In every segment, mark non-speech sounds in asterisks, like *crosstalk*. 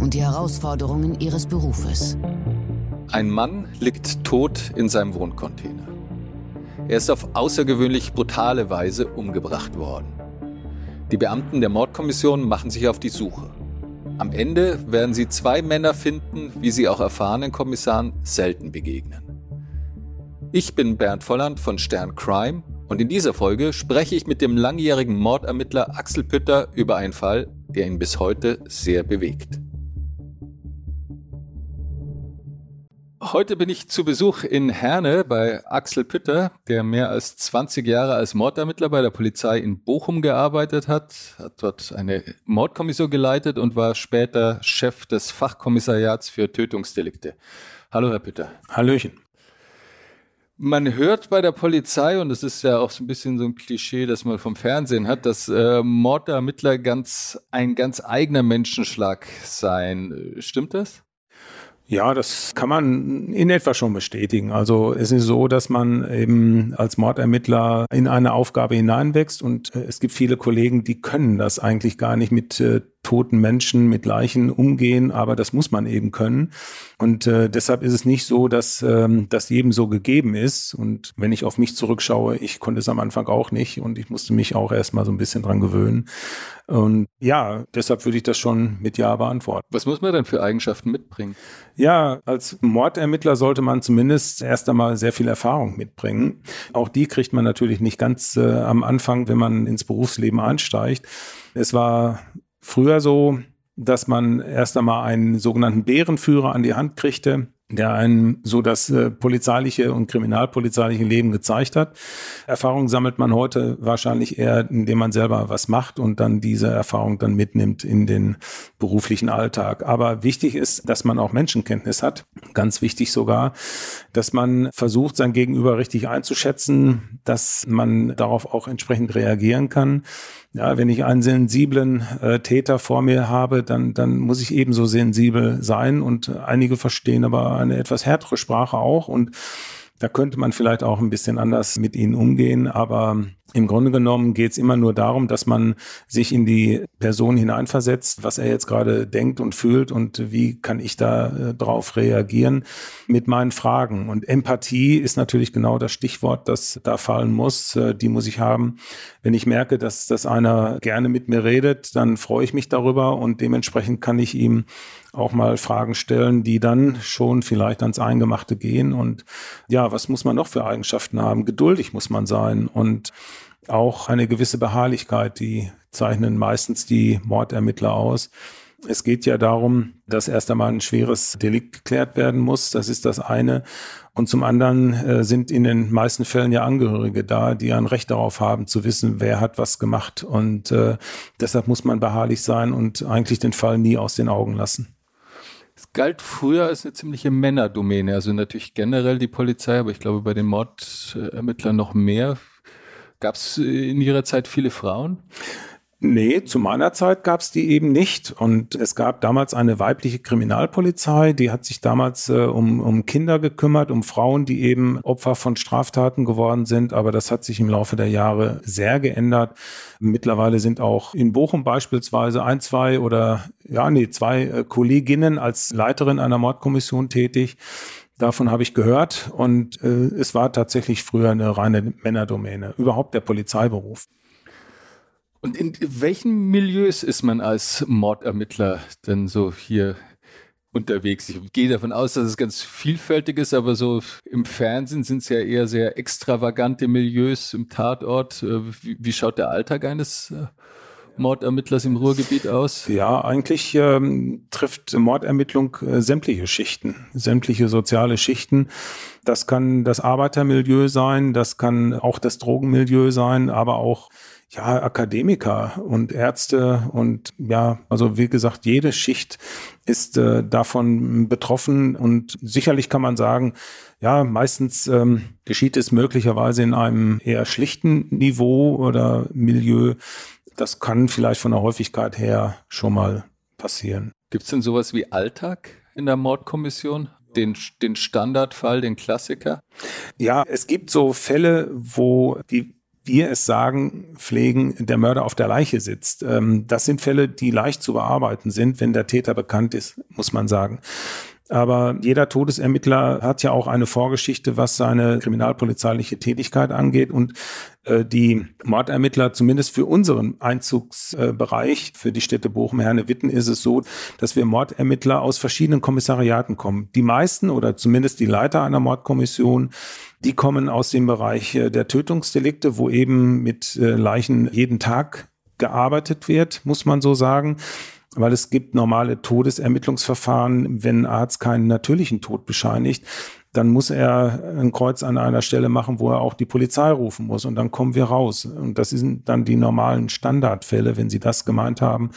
und die Herausforderungen ihres Berufes. Ein Mann liegt tot in seinem Wohncontainer. Er ist auf außergewöhnlich brutale Weise umgebracht worden. Die Beamten der Mordkommission machen sich auf die Suche. Am Ende werden sie zwei Männer finden, wie sie auch erfahrenen Kommissaren selten begegnen. Ich bin Bernd Volland von Stern Crime und in dieser Folge spreche ich mit dem langjährigen Mordermittler Axel Pütter über einen Fall, der ihn bis heute sehr bewegt. Heute bin ich zu Besuch in Herne bei Axel Pütter, der mehr als 20 Jahre als Mordermittler bei der Polizei in Bochum gearbeitet hat, hat dort eine Mordkommission geleitet und war später Chef des Fachkommissariats für Tötungsdelikte. Hallo, Herr Pütter. Hallöchen. Man hört bei der Polizei, und es ist ja auch so ein bisschen so ein Klischee, das man vom Fernsehen hat, dass äh, Mordermittler ganz ein ganz eigener Menschenschlag seien. Stimmt das? Ja, das kann man in etwa schon bestätigen. Also es ist so, dass man eben als Mordermittler in eine Aufgabe hineinwächst und äh, es gibt viele Kollegen, die können das eigentlich gar nicht mit äh, toten Menschen, mit Leichen umgehen, aber das muss man eben können. Und äh, deshalb ist es nicht so, dass ähm, das jedem so gegeben ist. Und wenn ich auf mich zurückschaue, ich konnte es am Anfang auch nicht und ich musste mich auch erstmal so ein bisschen dran gewöhnen. Und ja, deshalb würde ich das schon mit Ja beantworten. Was muss man denn für Eigenschaften mitbringen? Ja, als Mordermittler sollte man zumindest erst einmal sehr viel Erfahrung mitbringen. Auch die kriegt man natürlich nicht ganz äh, am Anfang, wenn man ins Berufsleben einsteigt. Es war früher so, dass man erst einmal einen sogenannten Bärenführer an die Hand kriegte, der einem so das äh, polizeiliche und kriminalpolizeiliche Leben gezeigt hat. Erfahrung sammelt man heute wahrscheinlich eher, indem man selber was macht und dann diese Erfahrung dann mitnimmt in den beruflichen Alltag. Aber wichtig ist, dass man auch Menschenkenntnis hat. Ganz wichtig sogar, dass man versucht, sein Gegenüber richtig einzuschätzen, dass man darauf auch entsprechend reagieren kann ja, wenn ich einen sensiblen äh, Täter vor mir habe, dann, dann muss ich ebenso sensibel sein. Und einige verstehen aber eine etwas härtere Sprache auch. Und da könnte man vielleicht auch ein bisschen anders mit ihnen umgehen, aber im Grunde genommen geht es immer nur darum, dass man sich in die Person hineinversetzt, was er jetzt gerade denkt und fühlt und wie kann ich da äh, drauf reagieren mit meinen Fragen. Und Empathie ist natürlich genau das Stichwort, das da fallen muss. Äh, die muss ich haben. Wenn ich merke, dass, dass einer gerne mit mir redet, dann freue ich mich darüber und dementsprechend kann ich ihm auch mal Fragen stellen, die dann schon vielleicht ans Eingemachte gehen. Und ja, was muss man noch für Eigenschaften haben? Geduldig muss man sein und auch eine gewisse Beharrlichkeit, die zeichnen meistens die Mordermittler aus. Es geht ja darum, dass erst einmal ein schweres Delikt geklärt werden muss. Das ist das eine. Und zum anderen äh, sind in den meisten Fällen ja Angehörige da, die ein Recht darauf haben, zu wissen, wer hat was gemacht. Und äh, deshalb muss man beharrlich sein und eigentlich den Fall nie aus den Augen lassen. Es galt früher als eine ziemliche Männerdomäne, also natürlich generell die Polizei, aber ich glaube bei den Mordermittlern noch mehr. Gab es in Ihrer Zeit viele Frauen? Nee, zu meiner Zeit gab es die eben nicht. Und es gab damals eine weibliche Kriminalpolizei, die hat sich damals äh, um, um Kinder gekümmert, um Frauen, die eben Opfer von Straftaten geworden sind. Aber das hat sich im Laufe der Jahre sehr geändert. Mittlerweile sind auch in Bochum beispielsweise ein, zwei oder ja, nee, zwei äh, Kolleginnen als Leiterin einer Mordkommission tätig. Davon habe ich gehört und äh, es war tatsächlich früher eine reine Männerdomäne, überhaupt der Polizeiberuf. Und in welchen Milieus ist man als Mordermittler denn so hier unterwegs? Ich gehe davon aus, dass es ganz vielfältig ist, aber so im Fernsehen sind es ja eher sehr extravagante Milieus im Tatort. Äh, wie, wie schaut der Alltag eines äh, Mordermittlers im Ruhrgebiet aus? Ja, eigentlich ähm, trifft Mordermittlung äh, sämtliche Schichten, sämtliche soziale Schichten. Das kann das Arbeitermilieu sein, das kann auch das Drogenmilieu sein, aber auch ja, Akademiker und Ärzte und ja, also wie gesagt, jede Schicht ist äh, davon betroffen und sicherlich kann man sagen, ja, meistens ähm, geschieht es möglicherweise in einem eher schlichten Niveau oder Milieu. Das kann vielleicht von der Häufigkeit her schon mal passieren. Gibt es denn sowas wie Alltag in der Mordkommission? Den, den Standardfall, den Klassiker? Ja, es gibt so Fälle, wo die wir es sagen, pflegen, der Mörder auf der Leiche sitzt. Ähm, das sind Fälle, die leicht zu bearbeiten sind, wenn der Täter bekannt ist, muss man sagen. Aber jeder Todesermittler hat ja auch eine Vorgeschichte, was seine kriminalpolizeiliche Tätigkeit angeht. Und äh, die Mordermittler, zumindest für unseren Einzugsbereich, für die Städte Bochum, Herne, Witten, ist es so, dass wir Mordermittler aus verschiedenen Kommissariaten kommen. Die meisten oder zumindest die Leiter einer Mordkommission die kommen aus dem Bereich äh, der Tötungsdelikte, wo eben mit äh, Leichen jeden Tag gearbeitet wird, muss man so sagen weil es gibt normale Todesermittlungsverfahren, wenn ein Arzt keinen natürlichen Tod bescheinigt, dann muss er ein Kreuz an einer Stelle machen, wo er auch die Polizei rufen muss und dann kommen wir raus. Und das sind dann die normalen Standardfälle, wenn Sie das gemeint haben.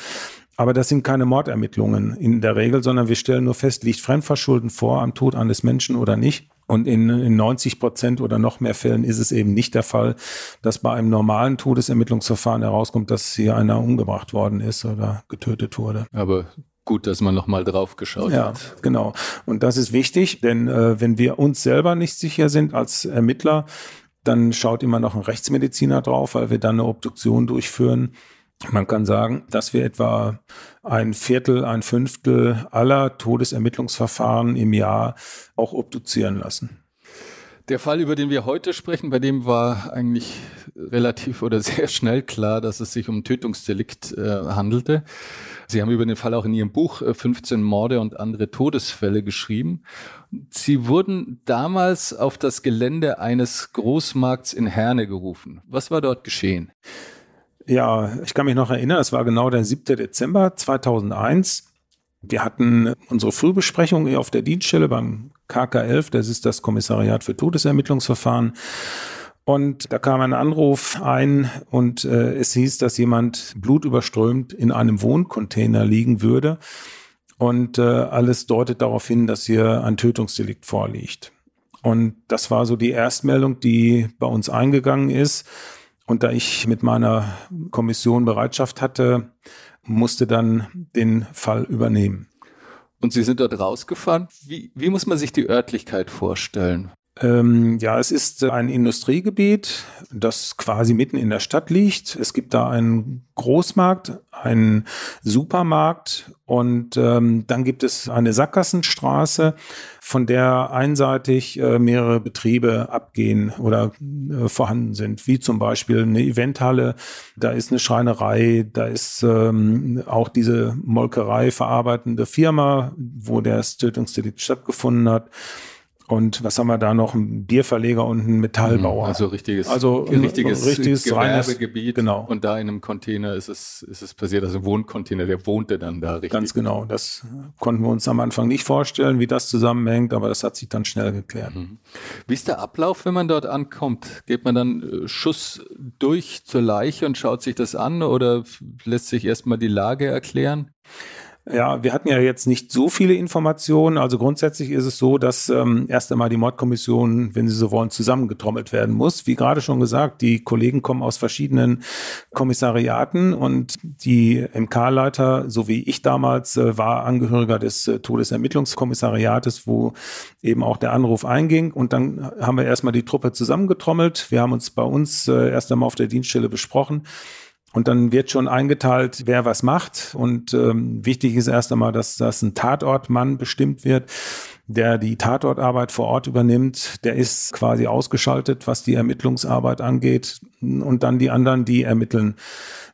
Aber das sind keine Mordermittlungen in der Regel, sondern wir stellen nur fest, liegt Fremdverschulden vor am Tod eines Menschen oder nicht. Und in, in 90 Prozent oder noch mehr Fällen ist es eben nicht der Fall, dass bei einem normalen Todesermittlungsverfahren herauskommt, dass hier einer umgebracht worden ist oder getötet wurde. Aber gut, dass man nochmal drauf geschaut ja, hat. Genau. Und das ist wichtig, denn äh, wenn wir uns selber nicht sicher sind als Ermittler, dann schaut immer noch ein Rechtsmediziner drauf, weil wir dann eine Obduktion durchführen. Man kann sagen, dass wir etwa ein Viertel, ein Fünftel aller Todesermittlungsverfahren im Jahr auch obduzieren lassen. Der Fall, über den wir heute sprechen, bei dem war eigentlich relativ oder *laughs* sehr schnell klar, dass es sich um Tötungsdelikt äh, handelte. Sie haben über den Fall auch in Ihrem Buch äh, 15 Morde und andere Todesfälle geschrieben. Sie wurden damals auf das Gelände eines Großmarkts in Herne gerufen. Was war dort geschehen? Ja, ich kann mich noch erinnern, es war genau der 7. Dezember 2001. Wir hatten unsere Frühbesprechung hier auf der Dienststelle beim KK11, das ist das Kommissariat für Todesermittlungsverfahren. Und da kam ein Anruf ein und äh, es hieß, dass jemand blutüberströmt in einem Wohncontainer liegen würde. Und äh, alles deutet darauf hin, dass hier ein Tötungsdelikt vorliegt. Und das war so die Erstmeldung, die bei uns eingegangen ist. Und da ich mit meiner Kommission Bereitschaft hatte, musste dann den Fall übernehmen. Und Sie sind dort rausgefahren. Wie, wie muss man sich die Örtlichkeit vorstellen? Ähm, ja, es ist ein Industriegebiet, das quasi mitten in der Stadt liegt. Es gibt da einen Großmarkt, einen Supermarkt und ähm, dann gibt es eine Sackgassenstraße, von der einseitig äh, mehrere Betriebe abgehen oder äh, vorhanden sind, wie zum Beispiel eine Eventhalle, da ist eine Schreinerei, da ist ähm, auch diese Molkerei verarbeitende Firma, wo das Tötungsdelikt stattgefunden hat. Und was haben wir da noch? Ein Bierverleger und ein Metallbauer. Also richtiges, also ein richtiges, richtiges Gewerbegebiet. Genau. Und da in einem Container ist es, ist es passiert, also ein Wohncontainer, der wohnte dann da richtig. Ganz genau. Das konnten wir uns am Anfang nicht vorstellen, wie das zusammenhängt, aber das hat sich dann schnell geklärt. Mhm. Wie ist der Ablauf, wenn man dort ankommt? Geht man dann äh, Schuss durch zur Leiche und schaut sich das an oder lässt sich erstmal die Lage erklären? Ja, wir hatten ja jetzt nicht so viele Informationen. Also grundsätzlich ist es so, dass ähm, erst einmal die Mordkommission, wenn Sie so wollen, zusammengetrommelt werden muss. Wie gerade schon gesagt, die Kollegen kommen aus verschiedenen Kommissariaten und die MK-Leiter, so wie ich damals, äh, war Angehöriger des äh, Todesermittlungskommissariates, wo eben auch der Anruf einging. Und dann haben wir erstmal die Truppe zusammengetrommelt. Wir haben uns bei uns äh, erst einmal auf der Dienststelle besprochen und dann wird schon eingeteilt, wer was macht. Und ähm, wichtig ist erst einmal, dass das ein Tatortmann bestimmt wird, der die Tatortarbeit vor Ort übernimmt. Der ist quasi ausgeschaltet, was die Ermittlungsarbeit angeht. Und dann die anderen, die ermitteln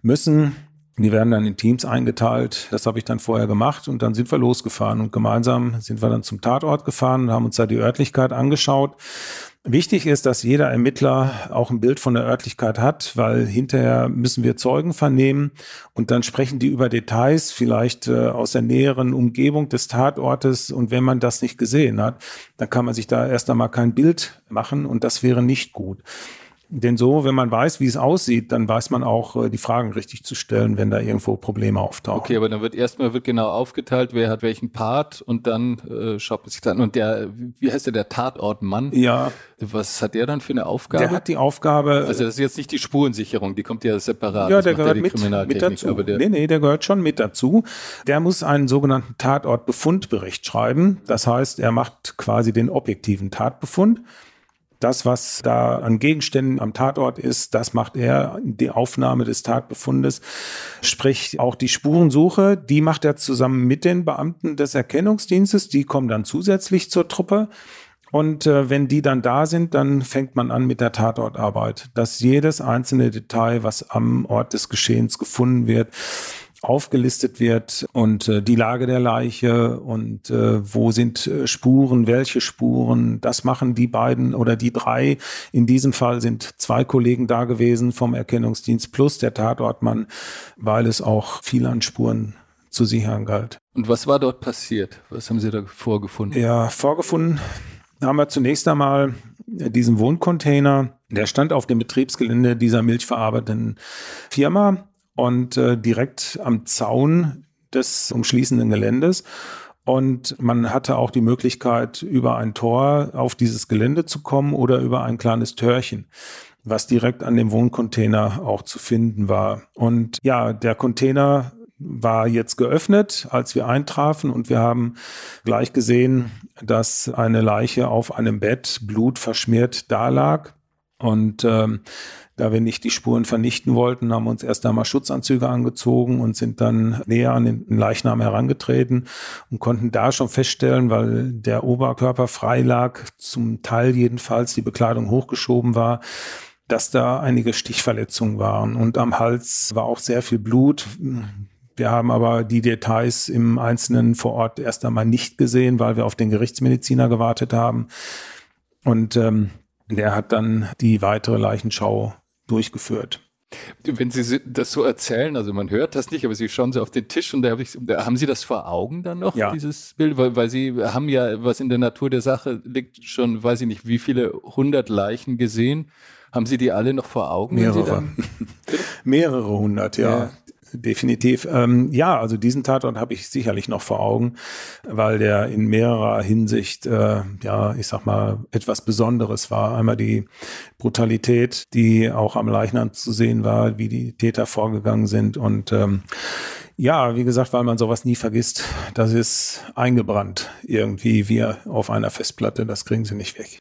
müssen. Die werden dann in Teams eingeteilt. Das habe ich dann vorher gemacht und dann sind wir losgefahren und gemeinsam sind wir dann zum Tatort gefahren und haben uns da die Örtlichkeit angeschaut Wichtig ist, dass jeder Ermittler auch ein Bild von der Örtlichkeit hat, weil hinterher müssen wir Zeugen vernehmen und dann sprechen die über Details, vielleicht äh, aus der näheren Umgebung des Tatortes. Und wenn man das nicht gesehen hat, dann kann man sich da erst einmal kein Bild machen und das wäre nicht gut. Denn so, wenn man weiß, wie es aussieht, dann weiß man auch, äh, die Fragen richtig zu stellen, wenn da irgendwo Probleme auftauchen. Okay, aber dann wird erstmal wird genau aufgeteilt, wer hat welchen Part und dann äh, schaut man sich dann und der, wie heißt der, der Tatortmann? Ja. Was hat der dann für eine Aufgabe? Der hat die Aufgabe. Also das ist jetzt nicht die Spurensicherung, die kommt ja separat. Ja, der gehört mit, mit dazu. Aber der nee, nee, der gehört schon mit dazu. Der muss einen sogenannten Tatortbefundbericht schreiben. Das heißt, er macht quasi den objektiven Tatbefund das, was da an Gegenständen am Tatort ist, das macht er, die Aufnahme des Tatbefundes, sprich auch die Spurensuche, die macht er zusammen mit den Beamten des Erkennungsdienstes, die kommen dann zusätzlich zur Truppe. Und äh, wenn die dann da sind, dann fängt man an mit der Tatortarbeit, dass jedes einzelne Detail, was am Ort des Geschehens gefunden wird, aufgelistet wird und äh, die Lage der Leiche und äh, wo sind äh, Spuren, welche Spuren, das machen die beiden oder die drei. In diesem Fall sind zwei Kollegen da gewesen vom Erkennungsdienst plus der Tatortmann, weil es auch viel an Spuren zu sichern galt. Und was war dort passiert? Was haben Sie da vorgefunden? Ja, vorgefunden haben wir zunächst einmal diesen Wohncontainer. Der stand auf dem Betriebsgelände dieser milchverarbeitenden Firma und äh, direkt am Zaun des umschließenden Geländes. Und man hatte auch die Möglichkeit, über ein Tor auf dieses Gelände zu kommen oder über ein kleines Törchen, was direkt an dem Wohncontainer auch zu finden war. Und ja, der Container war jetzt geöffnet, als wir eintrafen und wir haben gleich gesehen, dass eine Leiche auf einem Bett blutverschmiert dalag. Und ähm, da wir nicht die Spuren vernichten wollten, haben uns erst einmal Schutzanzüge angezogen und sind dann näher an den Leichnam herangetreten und konnten da schon feststellen, weil der Oberkörper frei lag, zum Teil jedenfalls die Bekleidung hochgeschoben war, dass da einige Stichverletzungen waren und am Hals war auch sehr viel Blut. Wir haben aber die Details im Einzelnen vor Ort erst einmal nicht gesehen, weil wir auf den Gerichtsmediziner gewartet haben. Und ähm, der hat dann die weitere Leichenschau durchgeführt. Wenn Sie das so erzählen, also man hört das nicht, aber Sie schauen so auf den Tisch und da, hab ich, da haben Sie das vor Augen dann noch, ja. dieses Bild? Weil, weil Sie haben ja, was in der Natur der Sache liegt, schon, weiß ich nicht, wie viele hundert Leichen gesehen. Haben Sie die alle noch vor Augen? Mehrere. *laughs* Mehrere hundert, ja. ja. Definitiv. Ähm, ja, also diesen Tatort habe ich sicherlich noch vor Augen, weil der in mehrerer Hinsicht, äh, ja, ich sag mal, etwas Besonderes war. Einmal die Brutalität, die auch am Leichnam zu sehen war, wie die Täter vorgegangen sind und ähm, ja, wie gesagt, weil man sowas nie vergisst, das ist eingebrannt irgendwie wie auf einer Festplatte, das kriegen sie nicht weg.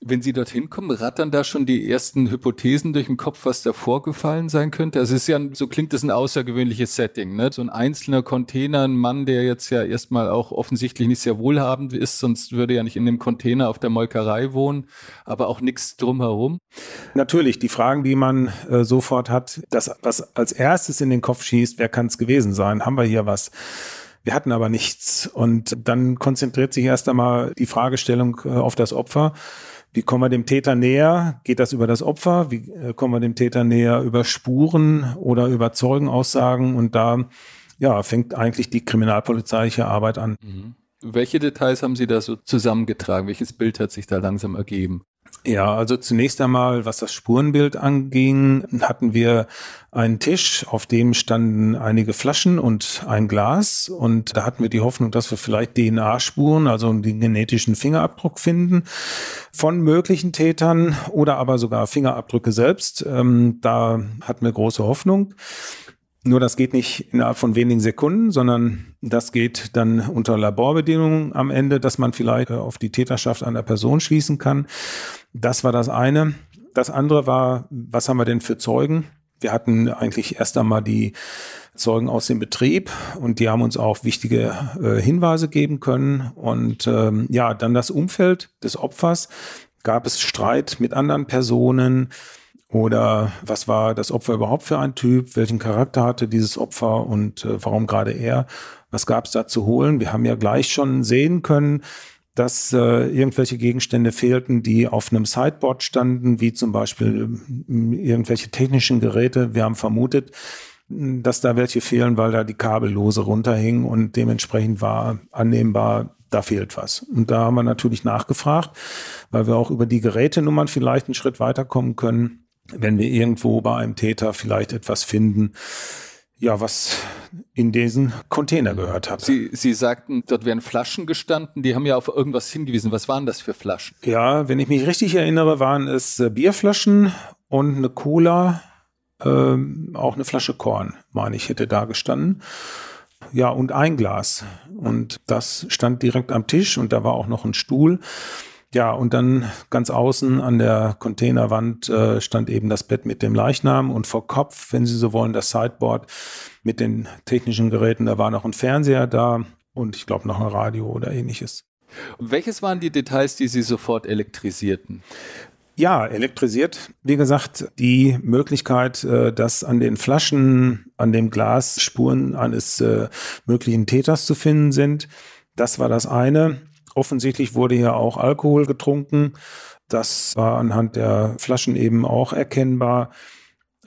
Wenn Sie dorthin kommen, rattern da schon die ersten Hypothesen durch den Kopf, was da vorgefallen sein könnte? Also es ist ja, so klingt das ein außergewöhnliches Setting, ne? So ein einzelner Container, ein Mann, der jetzt ja erstmal auch offensichtlich nicht sehr wohlhabend ist, sonst würde ja nicht in dem Container auf der Molkerei wohnen, aber auch nichts drumherum. Natürlich, die Fragen, die man äh, sofort hat, das, was als erstes in den Kopf schießt, wer kann es gewesen sein? Haben wir hier was? Wir hatten aber nichts. Und dann konzentriert sich erst einmal die Fragestellung äh, auf das Opfer. Wie kommen wir dem Täter näher? Geht das über das Opfer? Wie äh, kommen wir dem Täter näher über Spuren oder über Zeugenaussagen? Und da ja, fängt eigentlich die kriminalpolizeiliche Arbeit an. Mhm. Welche Details haben Sie da so zusammengetragen? Welches Bild hat sich da langsam ergeben? Ja, also zunächst einmal, was das Spurenbild anging, hatten wir einen Tisch, auf dem standen einige Flaschen und ein Glas. Und da hatten wir die Hoffnung, dass wir vielleicht DNA-Spuren, also den genetischen Fingerabdruck finden von möglichen Tätern oder aber sogar Fingerabdrücke selbst. Ähm, da hatten wir große Hoffnung. Nur das geht nicht innerhalb von wenigen Sekunden, sondern das geht dann unter Laborbedingungen am Ende, dass man vielleicht äh, auf die Täterschaft einer Person schließen kann. Das war das eine. Das andere war, was haben wir denn für Zeugen? Wir hatten eigentlich erst einmal die Zeugen aus dem Betrieb und die haben uns auch wichtige äh, Hinweise geben können. Und ähm, ja, dann das Umfeld des Opfers. Gab es Streit mit anderen Personen? Oder was war das Opfer überhaupt für ein Typ? Welchen Charakter hatte dieses Opfer und äh, warum gerade er? Was gab es da zu holen? Wir haben ja gleich schon sehen können, dass äh, irgendwelche Gegenstände fehlten, die auf einem Sideboard standen, wie zum Beispiel äh, irgendwelche technischen Geräte. Wir haben vermutet, dass da welche fehlen, weil da die Kabellose runterhingen und dementsprechend war annehmbar, da fehlt was. Und da haben wir natürlich nachgefragt, weil wir auch über die Gerätenummern vielleicht einen Schritt weiterkommen können, wenn wir irgendwo bei einem Täter vielleicht etwas finden, ja, was in diesen Container gehört hat. Sie, Sie sagten, dort wären Flaschen gestanden, die haben ja auf irgendwas hingewiesen. Was waren das für Flaschen? Ja, wenn ich mich richtig erinnere, waren es äh, Bierflaschen und eine Cola, ähm, auch eine Flasche Korn, meine ich, hätte da gestanden. Ja, und ein Glas. Und das stand direkt am Tisch und da war auch noch ein Stuhl. Ja, und dann ganz außen an der Containerwand äh, stand eben das Bett mit dem Leichnam und vor Kopf, wenn Sie so wollen, das Sideboard mit den technischen Geräten. Da war noch ein Fernseher da und ich glaube noch ein Radio oder ähnliches. Und welches waren die Details, die Sie sofort elektrisierten? Ja, elektrisiert. Wie gesagt, die Möglichkeit, äh, dass an den Flaschen, an dem Glas Spuren eines äh, möglichen Täters zu finden sind. Das war das eine. Offensichtlich wurde hier auch Alkohol getrunken. Das war anhand der Flaschen eben auch erkennbar.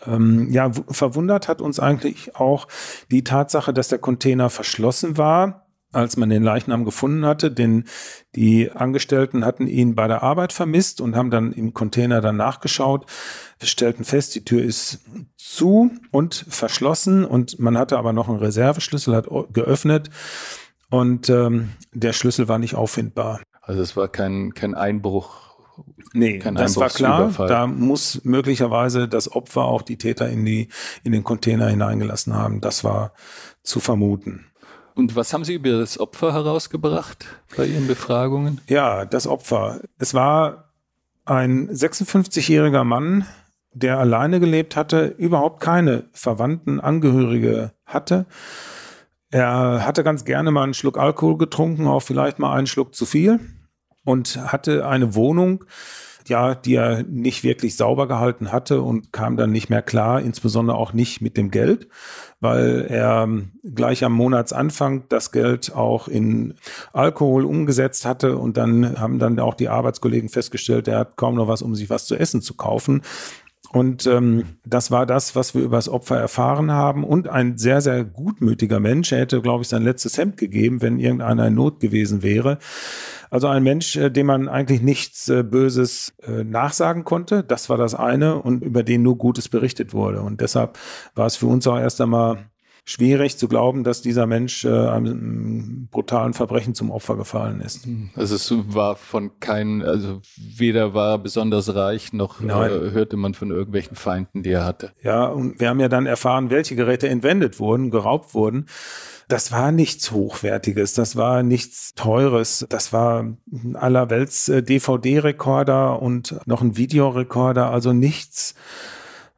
Ähm, ja, verwundert hat uns eigentlich auch die Tatsache, dass der Container verschlossen war, als man den Leichnam gefunden hatte, denn die Angestellten hatten ihn bei der Arbeit vermisst und haben dann im Container dann nachgeschaut, Wir stellten fest, die Tür ist zu und verschlossen und man hatte aber noch einen Reserveschlüssel, hat geöffnet und ähm, der Schlüssel war nicht auffindbar. Also es war kein, kein Einbruch. Nee, kein das war klar. Da muss möglicherweise das Opfer auch die Täter in, die, in den Container hineingelassen haben. Das war zu vermuten. Und was haben Sie über das Opfer herausgebracht bei Ihren Befragungen? Ja, das Opfer. Es war ein 56-jähriger Mann, der alleine gelebt hatte, überhaupt keine Verwandten, Angehörige hatte er hatte ganz gerne mal einen Schluck Alkohol getrunken, auch vielleicht mal einen Schluck zu viel und hatte eine Wohnung, ja, die er nicht wirklich sauber gehalten hatte und kam dann nicht mehr klar, insbesondere auch nicht mit dem Geld, weil er gleich am Monatsanfang das Geld auch in Alkohol umgesetzt hatte und dann haben dann auch die Arbeitskollegen festgestellt, er hat kaum noch was, um sich was zu essen zu kaufen. Und ähm, das war das, was wir über das Opfer erfahren haben. Und ein sehr, sehr gutmütiger Mensch. Er hätte, glaube ich, sein letztes Hemd gegeben, wenn irgendeiner in Not gewesen wäre. Also ein Mensch, äh, dem man eigentlich nichts äh, Böses äh, nachsagen konnte. Das war das eine und über den nur Gutes berichtet wurde. Und deshalb war es für uns auch erst einmal schwierig zu glauben, dass dieser Mensch äh, einem brutalen Verbrechen zum Opfer gefallen ist. Also es war von keinem, also weder war er besonders reich, noch äh, hörte man von irgendwelchen Feinden, die er hatte. Ja, und wir haben ja dann erfahren, welche Geräte entwendet wurden, geraubt wurden. Das war nichts Hochwertiges, das war nichts Teures, das war allerwelts äh, DVD-Rekorder und noch ein Videorekorder, also nichts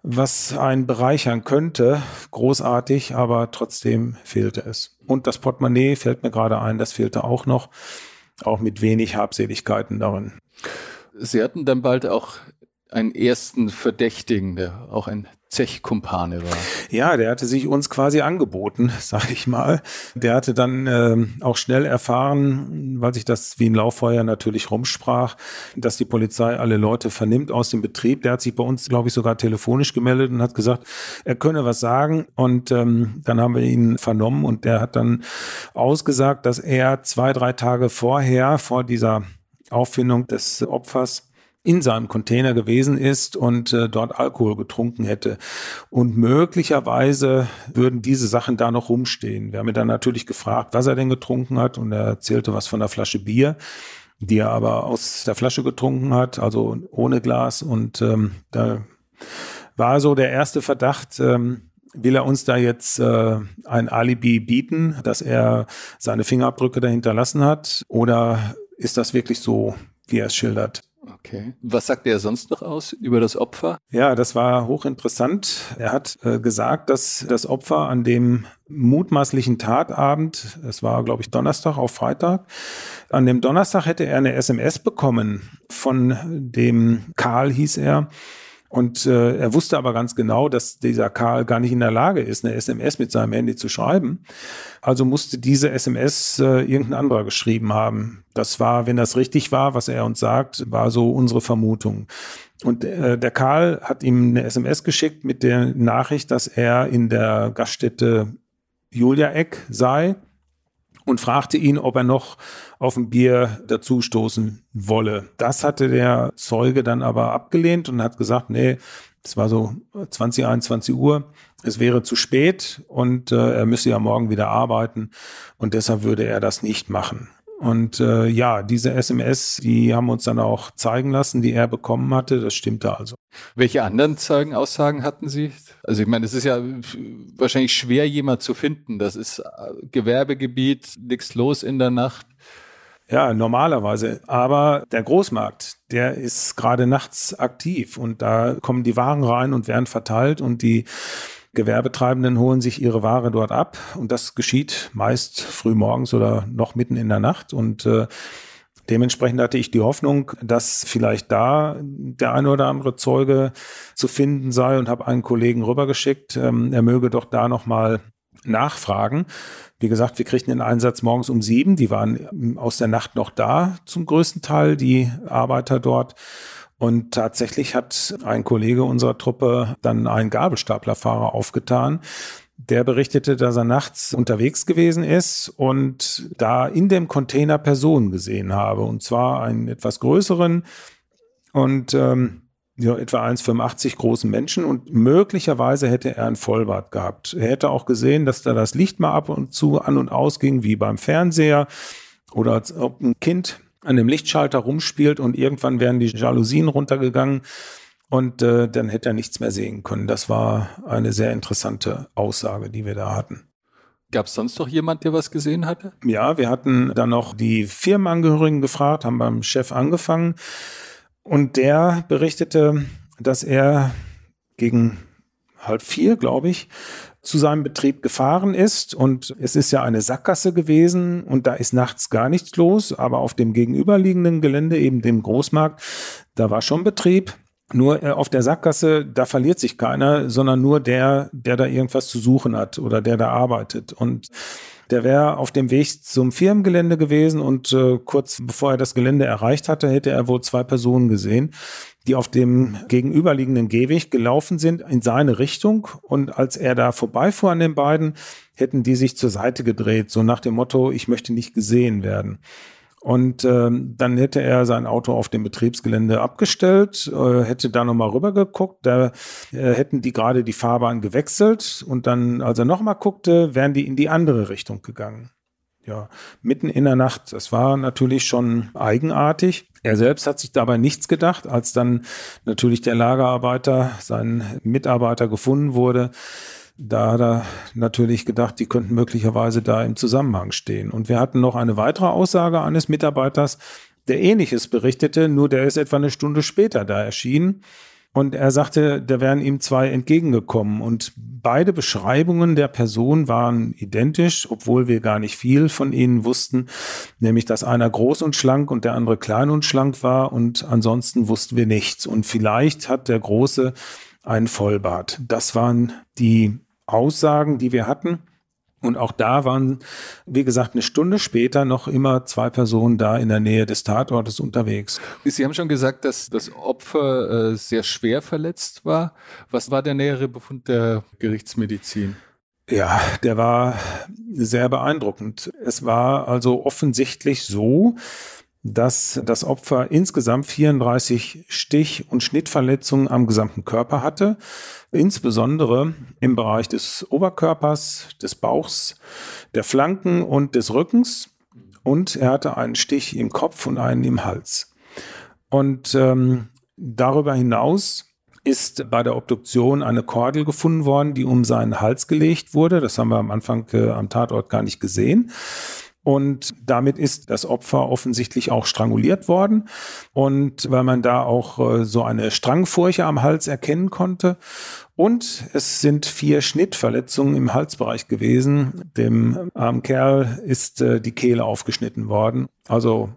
was einen bereichern könnte. Großartig, aber trotzdem fehlte es. Und das Portemonnaie fällt mir gerade ein, das fehlte auch noch, auch mit wenig Habseligkeiten darin. Sie hatten dann bald auch einen ersten Verdächtigen, der auch ein Zechkumpane war. Ja, der hatte sich uns quasi angeboten, *laughs* sag ich mal. Der hatte dann äh, auch schnell erfahren, weil sich das wie ein Lauffeuer natürlich rumsprach, dass die Polizei alle Leute vernimmt aus dem Betrieb. Der hat sich bei uns, glaube ich, sogar telefonisch gemeldet und hat gesagt, er könne was sagen. Und ähm, dann haben wir ihn vernommen und der hat dann ausgesagt, dass er zwei, drei Tage vorher, vor dieser Auffindung des Opfers, in seinem Container gewesen ist und äh, dort Alkohol getrunken hätte. Und möglicherweise würden diese Sachen da noch rumstehen. Wir haben ihn dann natürlich gefragt, was er denn getrunken hat und er erzählte was von der Flasche Bier die er aber aus der Flasche getrunken hat, also ohne Glas. Und ähm, da war so der erste Verdacht, ähm, will er uns da jetzt äh, ein Alibi bieten, dass er seine Fingerabdrücke dahinter lassen hat? Oder ist das wirklich so, wie er es schildert? Okay. Was sagt er sonst noch aus über das Opfer? Ja, das war hochinteressant. Er hat äh, gesagt, dass das Opfer an dem mutmaßlichen Tatabend, es war, glaube ich, Donnerstag auf Freitag, an dem Donnerstag hätte er eine SMS bekommen von dem Karl, hieß er, und äh, er wusste aber ganz genau, dass dieser Karl gar nicht in der Lage ist, eine SMS mit seinem Handy zu schreiben. Also musste diese SMS äh, irgendein anderer geschrieben haben. Das war, wenn das richtig war, was er uns sagt, war so unsere Vermutung. Und äh, der Karl hat ihm eine SMS geschickt mit der Nachricht, dass er in der Gaststätte Julia Eck sei und fragte ihn, ob er noch auf ein Bier dazustoßen wolle. Das hatte der Zeuge dann aber abgelehnt und hat gesagt, nee, es war so 20, 21 Uhr, es wäre zu spät und äh, er müsse ja morgen wieder arbeiten und deshalb würde er das nicht machen. Und äh, ja, diese SMS, die haben uns dann auch zeigen lassen, die er bekommen hatte. Das stimmte also. Welche anderen Zeugenaussagen hatten Sie? Also ich meine, es ist ja wahrscheinlich schwer, jemand zu finden. Das ist äh, Gewerbegebiet, nichts los in der Nacht. Ja, normalerweise. Aber der Großmarkt, der ist gerade nachts aktiv und da kommen die Waren rein und werden verteilt und die Gewerbetreibenden holen sich ihre Ware dort ab und das geschieht meist früh morgens oder noch mitten in der Nacht und äh, Dementsprechend hatte ich die Hoffnung, dass vielleicht da der eine oder andere Zeuge zu finden sei und habe einen Kollegen rübergeschickt, ähm, er möge doch da nochmal nachfragen. Wie gesagt, wir kriegten den Einsatz morgens um sieben. Die waren aus der Nacht noch da, zum größten Teil, die Arbeiter dort. Und tatsächlich hat ein Kollege unserer Truppe dann einen Gabelstaplerfahrer aufgetan. Der berichtete, dass er nachts unterwegs gewesen ist und da in dem Container Personen gesehen habe. Und zwar einen etwas größeren und ähm, ja, etwa 1,85 großen Menschen und möglicherweise hätte er ein Vollbart gehabt. Er hätte auch gesehen, dass da das Licht mal ab und zu an und aus ging, wie beim Fernseher oder als ob ein Kind an dem Lichtschalter rumspielt und irgendwann wären die Jalousien runtergegangen und äh, dann hätte er nichts mehr sehen können. Das war eine sehr interessante Aussage, die wir da hatten. Gab es sonst noch jemand, der was gesehen hatte? Ja, wir hatten dann noch die Firmenangehörigen gefragt, haben beim Chef angefangen und der berichtete, dass er gegen halb vier, glaube ich, zu seinem Betrieb gefahren ist. Und es ist ja eine Sackgasse gewesen und da ist nachts gar nichts los. Aber auf dem gegenüberliegenden Gelände, eben dem Großmarkt, da war schon Betrieb. Nur äh, auf der Sackgasse, da verliert sich keiner, sondern nur der, der da irgendwas zu suchen hat oder der da arbeitet. Und der wäre auf dem Weg zum Firmengelände gewesen und äh, kurz bevor er das Gelände erreicht hatte, hätte er wohl zwei Personen gesehen, die auf dem gegenüberliegenden Gehweg gelaufen sind in seine Richtung. Und als er da vorbeifuhr an den beiden, hätten die sich zur Seite gedreht, so nach dem Motto, ich möchte nicht gesehen werden. Und ähm, dann hätte er sein Auto auf dem Betriebsgelände abgestellt, äh, hätte da nochmal rübergeguckt, da äh, hätten die gerade die Fahrbahn gewechselt und dann, als er nochmal guckte, wären die in die andere Richtung gegangen. Ja, mitten in der Nacht. Das war natürlich schon eigenartig. Er selbst hat sich dabei nichts gedacht, als dann natürlich der Lagerarbeiter, sein Mitarbeiter gefunden wurde da hat er natürlich gedacht, die könnten möglicherweise da im Zusammenhang stehen. Und wir hatten noch eine weitere Aussage eines Mitarbeiters, der ähnliches berichtete, nur der ist etwa eine Stunde später da erschienen. Und er sagte, da wären ihm zwei entgegengekommen. Und beide Beschreibungen der Person waren identisch, obwohl wir gar nicht viel von ihnen wussten. Nämlich, dass einer groß und schlank und der andere klein und schlank war. Und ansonsten wussten wir nichts. Und vielleicht hat der Große einen Vollbart. Das waren die Aussagen, die wir hatten. Und auch da waren, wie gesagt, eine Stunde später noch immer zwei Personen da in der Nähe des Tatortes unterwegs. Sie haben schon gesagt, dass das Opfer äh, sehr schwer verletzt war. Was war der nähere Befund der Gerichtsmedizin? Ja, der war sehr beeindruckend. Es war also offensichtlich so, dass das Opfer insgesamt 34 Stich- und Schnittverletzungen am gesamten Körper hatte, insbesondere im Bereich des Oberkörpers, des Bauchs, der Flanken und des Rückens. Und er hatte einen Stich im Kopf und einen im Hals. Und ähm, darüber hinaus ist bei der Obduktion eine Kordel gefunden worden, die um seinen Hals gelegt wurde. Das haben wir am Anfang äh, am Tatort gar nicht gesehen. Und damit ist das Opfer offensichtlich auch stranguliert worden. Und weil man da auch äh, so eine Strangfurche am Hals erkennen konnte. Und es sind vier Schnittverletzungen im Halsbereich gewesen. Dem armen Kerl ist äh, die Kehle aufgeschnitten worden. Also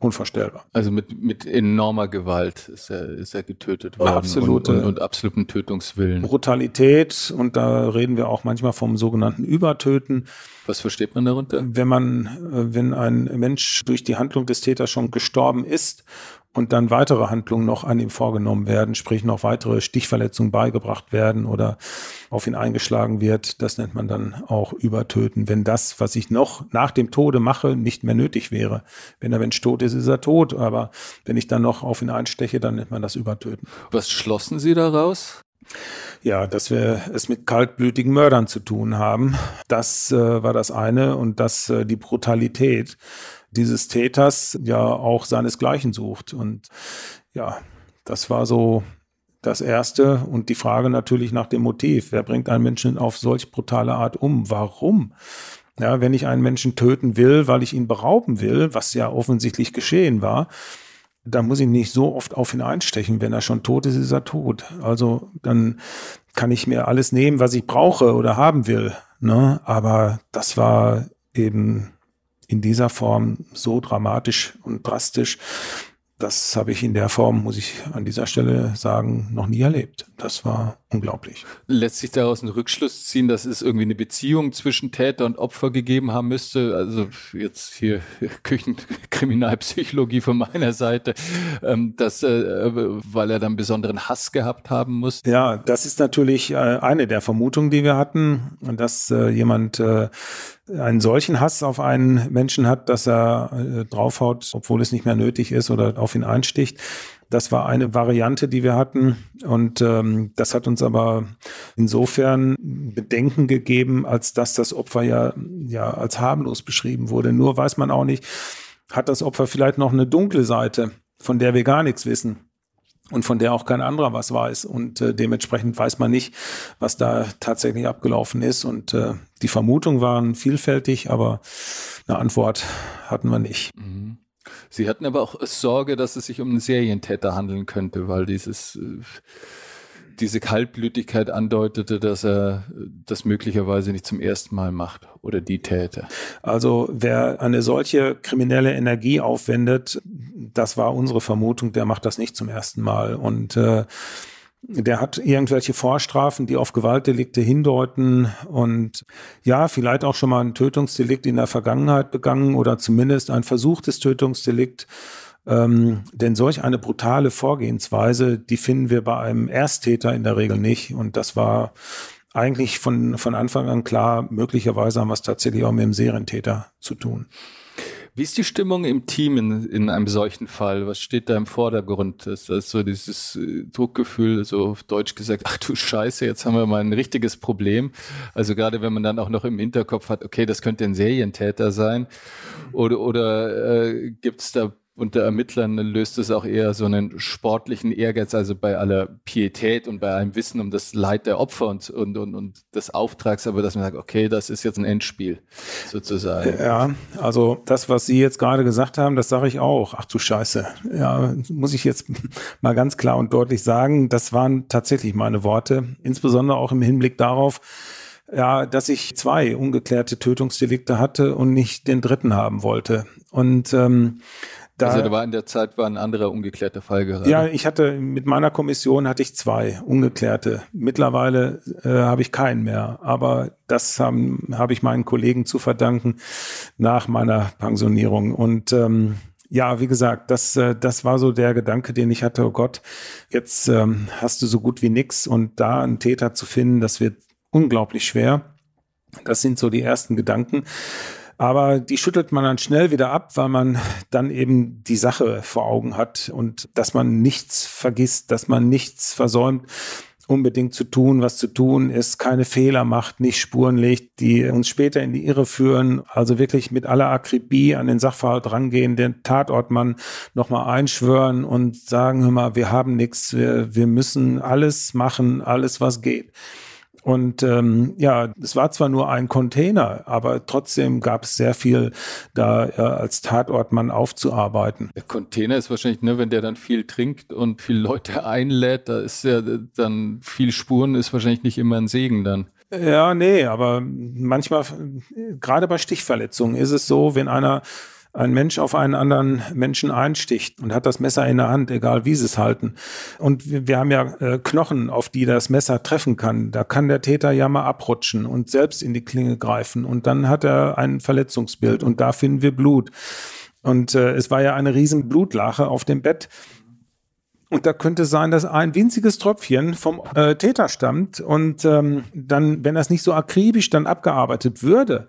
unvorstellbar. Also mit, mit enormer Gewalt ist er, ist er getötet worden. Absolute, und, und, und absoluten Tötungswillen. Brutalität und da reden wir auch manchmal vom sogenannten Übertöten. Was versteht man darunter? Wenn man, äh, wenn ein Mensch durch die Handlung des Täters schon gestorben ist und dann weitere Handlungen noch an ihm vorgenommen werden, sprich noch weitere Stichverletzungen beigebracht werden oder auf ihn eingeschlagen wird, das nennt man dann auch Übertöten, wenn das, was ich noch nach dem Tode mache, nicht mehr nötig wäre. Wenn der Mensch tot ist, ist er tot, aber wenn ich dann noch auf ihn einsteche, dann nennt man das Übertöten. Was schlossen Sie daraus? Ja, dass wir es mit kaltblütigen Mördern zu tun haben. Das äh, war das eine und das äh, die Brutalität dieses Täters ja auch seinesgleichen sucht. Und ja, das war so das Erste. Und die Frage natürlich nach dem Motiv. Wer bringt einen Menschen auf solch brutale Art um? Warum? Ja, wenn ich einen Menschen töten will, weil ich ihn berauben will, was ja offensichtlich geschehen war, dann muss ich nicht so oft auf ihn einstechen. Wenn er schon tot ist, ist er tot. Also dann kann ich mir alles nehmen, was ich brauche oder haben will. Ne? Aber das war eben in dieser Form so dramatisch und drastisch, das habe ich in der Form, muss ich an dieser Stelle sagen, noch nie erlebt. Das war unglaublich. Lässt sich daraus einen Rückschluss ziehen, dass es irgendwie eine Beziehung zwischen Täter und Opfer gegeben haben müsste? Also jetzt hier *laughs* Küchenkriminalpsychologie von meiner Seite, ähm, dass, äh, weil er dann besonderen Hass gehabt haben muss. Ja, das ist natürlich äh, eine der Vermutungen, die wir hatten, dass äh, jemand einen solchen Hass auf einen Menschen hat, dass er draufhaut, obwohl es nicht mehr nötig ist oder auf ihn einsticht. Das war eine Variante, die wir hatten. Und ähm, das hat uns aber insofern Bedenken gegeben, als dass das Opfer ja, ja als harmlos beschrieben wurde. Nur weiß man auch nicht, hat das Opfer vielleicht noch eine dunkle Seite, von der wir gar nichts wissen und von der auch kein anderer was weiß. Und äh, dementsprechend weiß man nicht, was da tatsächlich abgelaufen ist. Und äh, die Vermutungen waren vielfältig, aber eine Antwort hatten wir nicht. Mhm. Sie hatten aber auch Sorge, dass es sich um einen Serientäter handeln könnte, weil dieses äh, diese Kaltblütigkeit andeutete, dass er das möglicherweise nicht zum ersten Mal macht oder die Täter. Also wer eine solche kriminelle Energie aufwendet, das war unsere Vermutung, der macht das nicht zum ersten Mal. Und äh, der hat irgendwelche Vorstrafen, die auf Gewaltdelikte hindeuten und ja, vielleicht auch schon mal ein Tötungsdelikt in der Vergangenheit begangen oder zumindest ein versuchtes Tötungsdelikt. Ähm, denn solch eine brutale Vorgehensweise, die finden wir bei einem Ersttäter in der Regel nicht. Und das war eigentlich von, von Anfang an klar, möglicherweise haben wir es tatsächlich auch mit dem Serientäter zu tun. Wie ist die Stimmung im Team in, in einem solchen Fall? Was steht da im Vordergrund? Ist das so dieses äh, Druckgefühl, so auf Deutsch gesagt, ach du Scheiße, jetzt haben wir mal ein richtiges Problem. Also gerade wenn man dann auch noch im Hinterkopf hat, okay, das könnte ein Serientäter sein. Oder, oder äh, gibt es da unter Ermittlern löst es auch eher so einen sportlichen Ehrgeiz, also bei aller Pietät und bei allem Wissen um das Leid der Opfer und, und, und, und des Auftrags, aber dass man sagt, okay, das ist jetzt ein Endspiel sozusagen. Ja, also das, was Sie jetzt gerade gesagt haben, das sage ich auch. Ach du Scheiße. Ja, muss ich jetzt *laughs* mal ganz klar und deutlich sagen, das waren tatsächlich meine Worte, insbesondere auch im Hinblick darauf, ja, dass ich zwei ungeklärte Tötungsdelikte hatte und nicht den dritten haben wollte. Und ähm, da, also da war in der Zeit war ein anderer ungeklärter Fall gerade. Ja, ich hatte mit meiner Kommission hatte ich zwei ungeklärte. Mittlerweile äh, habe ich keinen mehr, aber das habe ich meinen Kollegen zu verdanken nach meiner Pensionierung und ähm, ja, wie gesagt, das, äh, das war so der Gedanke, den ich hatte, oh Gott, jetzt ähm, hast du so gut wie nix und da einen Täter zu finden, das wird unglaublich schwer. Das sind so die ersten Gedanken. Aber die schüttelt man dann schnell wieder ab, weil man dann eben die Sache vor Augen hat und dass man nichts vergisst, dass man nichts versäumt, unbedingt zu tun, was zu tun ist, keine Fehler macht, nicht Spuren legt, die uns später in die Irre führen. Also wirklich mit aller Akribie an den Sachverhalt rangehen, den Tatortmann nochmal einschwören und sagen, hör mal, wir haben nichts, wir, wir müssen alles machen, alles was geht. Und ähm, ja, es war zwar nur ein Container, aber trotzdem gab es sehr viel da äh, als Tatortmann aufzuarbeiten. Der Container ist wahrscheinlich, ne, wenn der dann viel trinkt und viele Leute *laughs* einlädt, da ist ja dann viel Spuren, ist wahrscheinlich nicht immer ein Segen dann. Ja, nee, aber manchmal, gerade bei Stichverletzungen ist es so, wenn einer ein Mensch auf einen anderen Menschen einsticht und hat das Messer in der Hand, egal wie sie es halten. Und wir, wir haben ja äh, Knochen, auf die das Messer treffen kann. Da kann der Täter ja mal abrutschen und selbst in die Klinge greifen. Und dann hat er ein Verletzungsbild und da finden wir Blut. Und äh, es war ja eine riesen Blutlache auf dem Bett. Und da könnte sein, dass ein winziges Tröpfchen vom äh, Täter stammt und ähm, dann, wenn das nicht so akribisch dann abgearbeitet würde,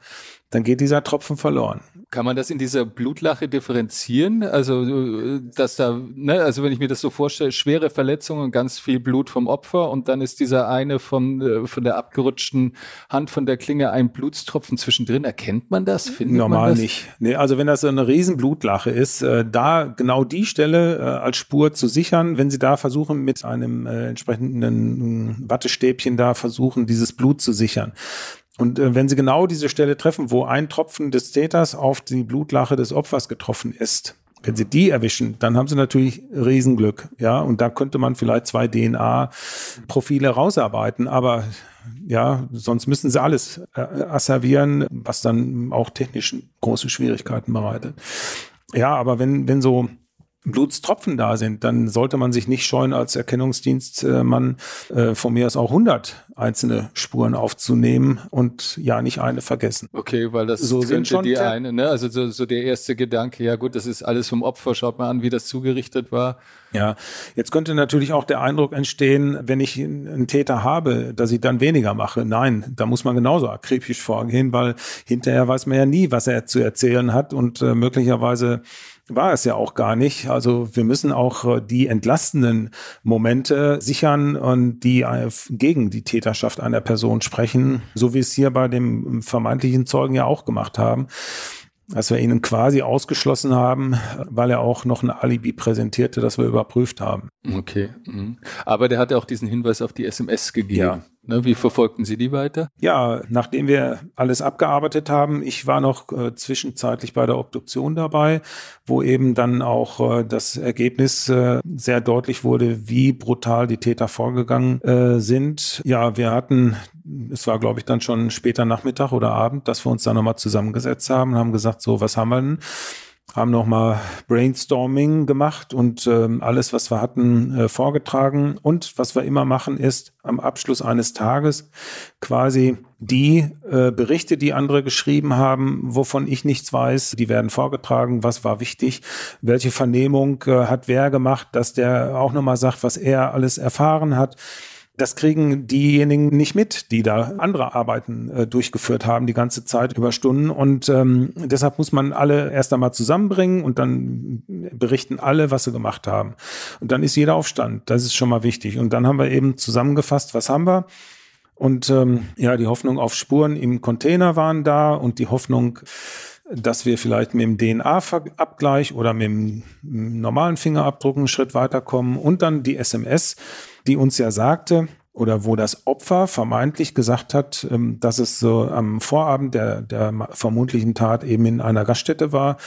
dann geht dieser Tropfen verloren. Kann man das in dieser Blutlache differenzieren? Also, dass da, ne, also wenn ich mir das so vorstelle, schwere Verletzungen, ganz viel Blut vom Opfer und dann ist dieser eine von, äh, von der abgerutschten Hand von der Klinge ein Blutstropfen zwischendrin. Erkennt man das? Findet Normal das? nicht. Nee, also wenn das so eine riesen Blutlache ist, äh, da genau die Stelle äh, als Spur zu sichern, wenn Sie da versuchen mit einem äh, entsprechenden Wattestäbchen da versuchen, dieses Blut zu sichern und äh, wenn Sie genau diese Stelle treffen, wo ein Tropfen des Täters auf die Blutlache des Opfers getroffen ist, wenn Sie die erwischen, dann haben Sie natürlich Riesenglück, ja. Und da könnte man vielleicht zwei DNA-Profile rausarbeiten, aber ja, sonst müssen Sie alles äh, asservieren, was dann auch technisch große Schwierigkeiten bereitet. Ja, aber wenn, wenn so Blutstropfen da sind, dann sollte man sich nicht scheuen, als Erkennungsdienstmann äh, von mir aus auch 100 einzelne Spuren aufzunehmen und ja nicht eine vergessen. Okay, weil das so sind schon die eine, ne? Also so, so der erste Gedanke, ja gut, das ist alles vom Opfer, schaut mal an, wie das zugerichtet war. Ja, jetzt könnte natürlich auch der Eindruck entstehen, wenn ich einen Täter habe, dass ich dann weniger mache. Nein, da muss man genauso akribisch vorgehen, weil hinterher weiß man ja nie, was er zu erzählen hat und äh, möglicherweise war es ja auch gar nicht. Also wir müssen auch äh, die entlastenden Momente sichern und die äh, gegen die Täterschaft einer Person sprechen, so wie es hier bei dem vermeintlichen Zeugen ja auch gemacht haben dass wir ihn quasi ausgeschlossen haben, weil er auch noch ein Alibi präsentierte, das wir überprüft haben. Okay. Mhm. Aber der hat auch diesen Hinweis auf die SMS gegeben. Ja. Ne, wie verfolgten Sie die weiter? Ja, nachdem wir alles abgearbeitet haben, ich war noch äh, zwischenzeitlich bei der Obduktion dabei, wo eben dann auch äh, das Ergebnis äh, sehr deutlich wurde, wie brutal die Täter vorgegangen äh, sind. Ja, wir hatten, es war glaube ich dann schon später Nachmittag oder Abend, dass wir uns da nochmal zusammengesetzt haben und haben gesagt, so, was haben wir denn? Haben nochmal Brainstorming gemacht und ähm, alles, was wir hatten, äh, vorgetragen. Und was wir immer machen, ist am Abschluss eines Tages quasi die äh, Berichte, die andere geschrieben haben, wovon ich nichts weiß, die werden vorgetragen, was war wichtig, welche Vernehmung äh, hat wer gemacht, dass der auch nochmal sagt, was er alles erfahren hat. Das kriegen diejenigen nicht mit, die da andere Arbeiten äh, durchgeführt haben, die ganze Zeit über Stunden. Und ähm, deshalb muss man alle erst einmal zusammenbringen und dann berichten alle, was sie gemacht haben. Und dann ist jeder auf Stand. Das ist schon mal wichtig. Und dann haben wir eben zusammengefasst, was haben wir? Und ähm, ja, die Hoffnung auf Spuren im Container waren da und die Hoffnung, dass wir vielleicht mit dem DNA-Abgleich oder mit dem normalen Fingerabdruck einen Schritt weiterkommen und dann die SMS, die uns ja sagte, oder wo das Opfer vermeintlich gesagt hat, ähm, dass es so am Vorabend der, der vermutlichen Tat eben in einer Gaststätte war.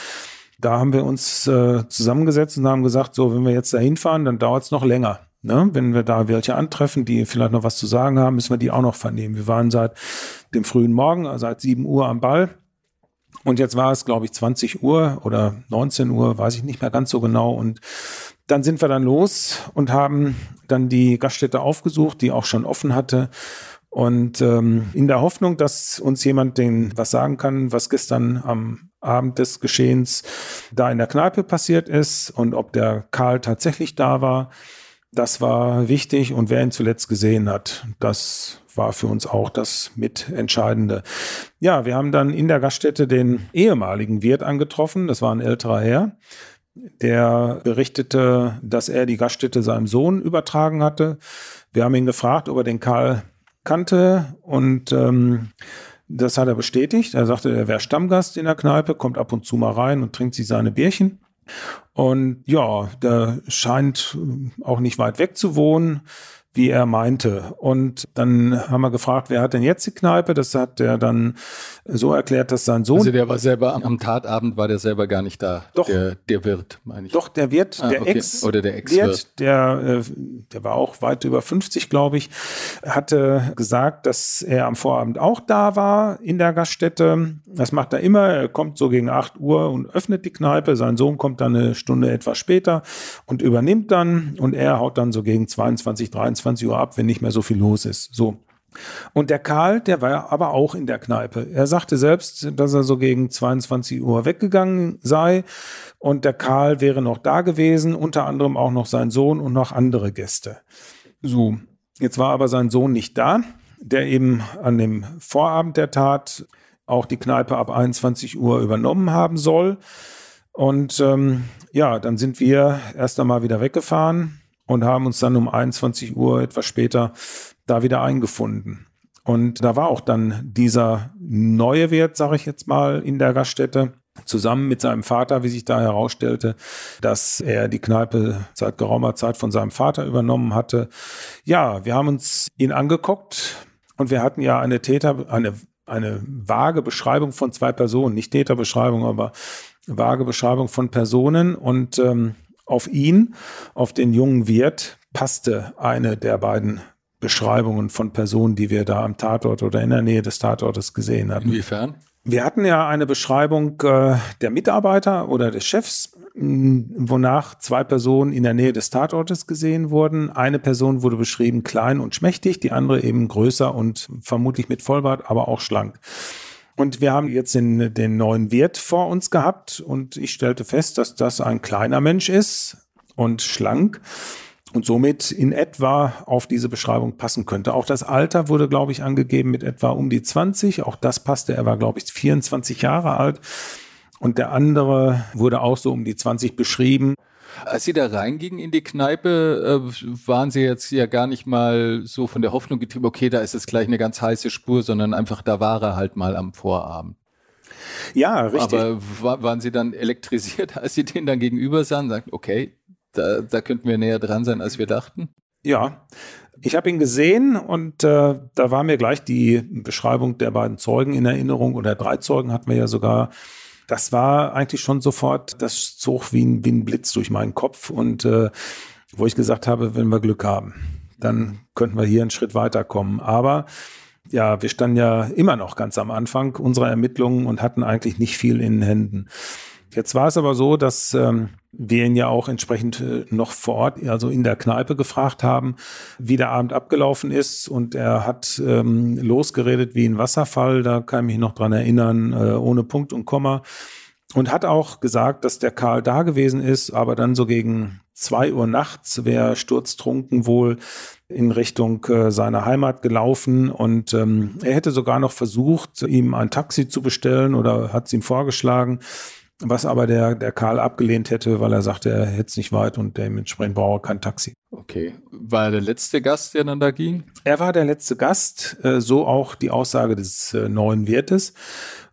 Da haben wir uns äh, zusammengesetzt und haben gesagt, so, wenn wir jetzt da hinfahren, dann dauert es noch länger. Ne? Wenn wir da welche antreffen, die vielleicht noch was zu sagen haben, müssen wir die auch noch vernehmen. Wir waren seit dem frühen Morgen, also seit 7 Uhr am Ball. Und jetzt war es, glaube ich, 20 Uhr oder 19 Uhr, weiß ich nicht mehr ganz so genau. Und dann sind wir dann los und haben dann die Gaststätte aufgesucht, die auch schon offen hatte. Und ähm, in der Hoffnung, dass uns jemand den was sagen kann, was gestern am Abend des Geschehens da in der Kneipe passiert ist und ob der Karl tatsächlich da war. Das war wichtig und wer ihn zuletzt gesehen hat, das war für uns auch das Mitentscheidende. Ja, wir haben dann in der Gaststätte den ehemaligen Wirt angetroffen. Das war ein älterer Herr der berichtete, dass er die Gaststätte seinem Sohn übertragen hatte. Wir haben ihn gefragt, ob er den Karl kannte und ähm, das hat er bestätigt. Er sagte, er wäre Stammgast in der Kneipe, kommt ab und zu mal rein und trinkt sich seine Bierchen. Und ja, der scheint auch nicht weit weg zu wohnen wie er meinte. Und dann haben wir gefragt, wer hat denn jetzt die Kneipe? Das hat er dann so erklärt, dass sein Sohn. Also der war selber am Tatabend war der selber gar nicht da. Doch. Der, der Wirt, meine ich. Doch, der Wirt, ah, der okay. Ex. Oder der Ex-Wirt. Der, äh, der war auch weit über 50, glaube ich, hatte gesagt, dass er am Vorabend auch da war in der Gaststätte. Das macht er immer. Er kommt so gegen 8 Uhr und öffnet die Kneipe. Sein Sohn kommt dann eine Stunde etwas später und übernimmt dann. Und er haut dann so gegen 22, 23 20 Uhr ab, wenn nicht mehr so viel los ist. So. Und der Karl, der war aber auch in der Kneipe. Er sagte selbst, dass er so gegen 22 Uhr weggegangen sei. Und der Karl wäre noch da gewesen, unter anderem auch noch sein Sohn und noch andere Gäste. So, jetzt war aber sein Sohn nicht da, der eben an dem Vorabend der Tat auch die Kneipe ab 21 Uhr übernommen haben soll. Und ähm, ja, dann sind wir erst einmal wieder weggefahren und haben uns dann um 21 Uhr etwas später da wieder eingefunden. Und da war auch dann dieser neue Wert, sage ich jetzt mal, in der Gaststätte, zusammen mit seinem Vater, wie sich da herausstellte, dass er die Kneipe seit geraumer Zeit von seinem Vater übernommen hatte. Ja, wir haben uns ihn angeguckt und wir hatten ja eine Täter, eine, eine vage Beschreibung von zwei Personen, nicht Täterbeschreibung, aber vage Beschreibung von Personen und ähm, auf ihn, auf den jungen Wirt, passte eine der beiden Beschreibungen von Personen, die wir da am Tatort oder in der Nähe des Tatortes gesehen hatten. Inwiefern? Wir hatten ja eine Beschreibung äh, der Mitarbeiter oder des Chefs, wonach zwei Personen in der Nähe des Tatortes gesehen wurden. Eine Person wurde beschrieben klein und schmächtig, die andere eben größer und vermutlich mit Vollbart, aber auch schlank. Und wir haben jetzt den, den neuen Wirt vor uns gehabt und ich stellte fest, dass das ein kleiner Mensch ist und schlank und somit in etwa auf diese Beschreibung passen könnte. Auch das Alter wurde, glaube ich, angegeben mit etwa um die 20. Auch das passte. Er war, glaube ich, 24 Jahre alt. Und der andere wurde auch so um die 20 beschrieben. Als Sie da reingingen in die Kneipe, äh, waren Sie jetzt ja gar nicht mal so von der Hoffnung getrieben, okay, da ist jetzt gleich eine ganz heiße Spur, sondern einfach, da war er halt mal am Vorabend. Ja, richtig. Aber waren Sie dann elektrisiert, *laughs* als Sie den dann gegenüber sahen, sagten, okay, da, da könnten wir näher dran sein, als wir dachten? Ja, ich habe ihn gesehen und äh, da war mir gleich die Beschreibung der beiden Zeugen in Erinnerung oder drei Zeugen hatten wir ja sogar. Das war eigentlich schon sofort, das zog wie ein, wie ein Blitz durch meinen Kopf und äh, wo ich gesagt habe, wenn wir Glück haben, dann könnten wir hier einen Schritt weiterkommen. Aber ja, wir standen ja immer noch ganz am Anfang unserer Ermittlungen und hatten eigentlich nicht viel in den Händen. Jetzt war es aber so, dass ähm, wir ihn ja auch entsprechend äh, noch vor Ort, also in der Kneipe gefragt haben, wie der Abend abgelaufen ist. Und er hat ähm, losgeredet wie ein Wasserfall, da kann ich mich noch dran erinnern, äh, ohne Punkt und Komma. Und hat auch gesagt, dass der Karl da gewesen ist, aber dann so gegen zwei Uhr nachts wäre sturztrunken wohl in Richtung äh, seiner Heimat gelaufen und ähm, er hätte sogar noch versucht, ihm ein Taxi zu bestellen oder hat es ihm vorgeschlagen was aber der, der Karl abgelehnt hätte, weil er sagte, er hätte es nicht weit und dementsprechend brauche kein Taxi. Okay. War er der letzte Gast, der dann da ging? Er war der letzte Gast, äh, so auch die Aussage des äh, neuen Wirtes.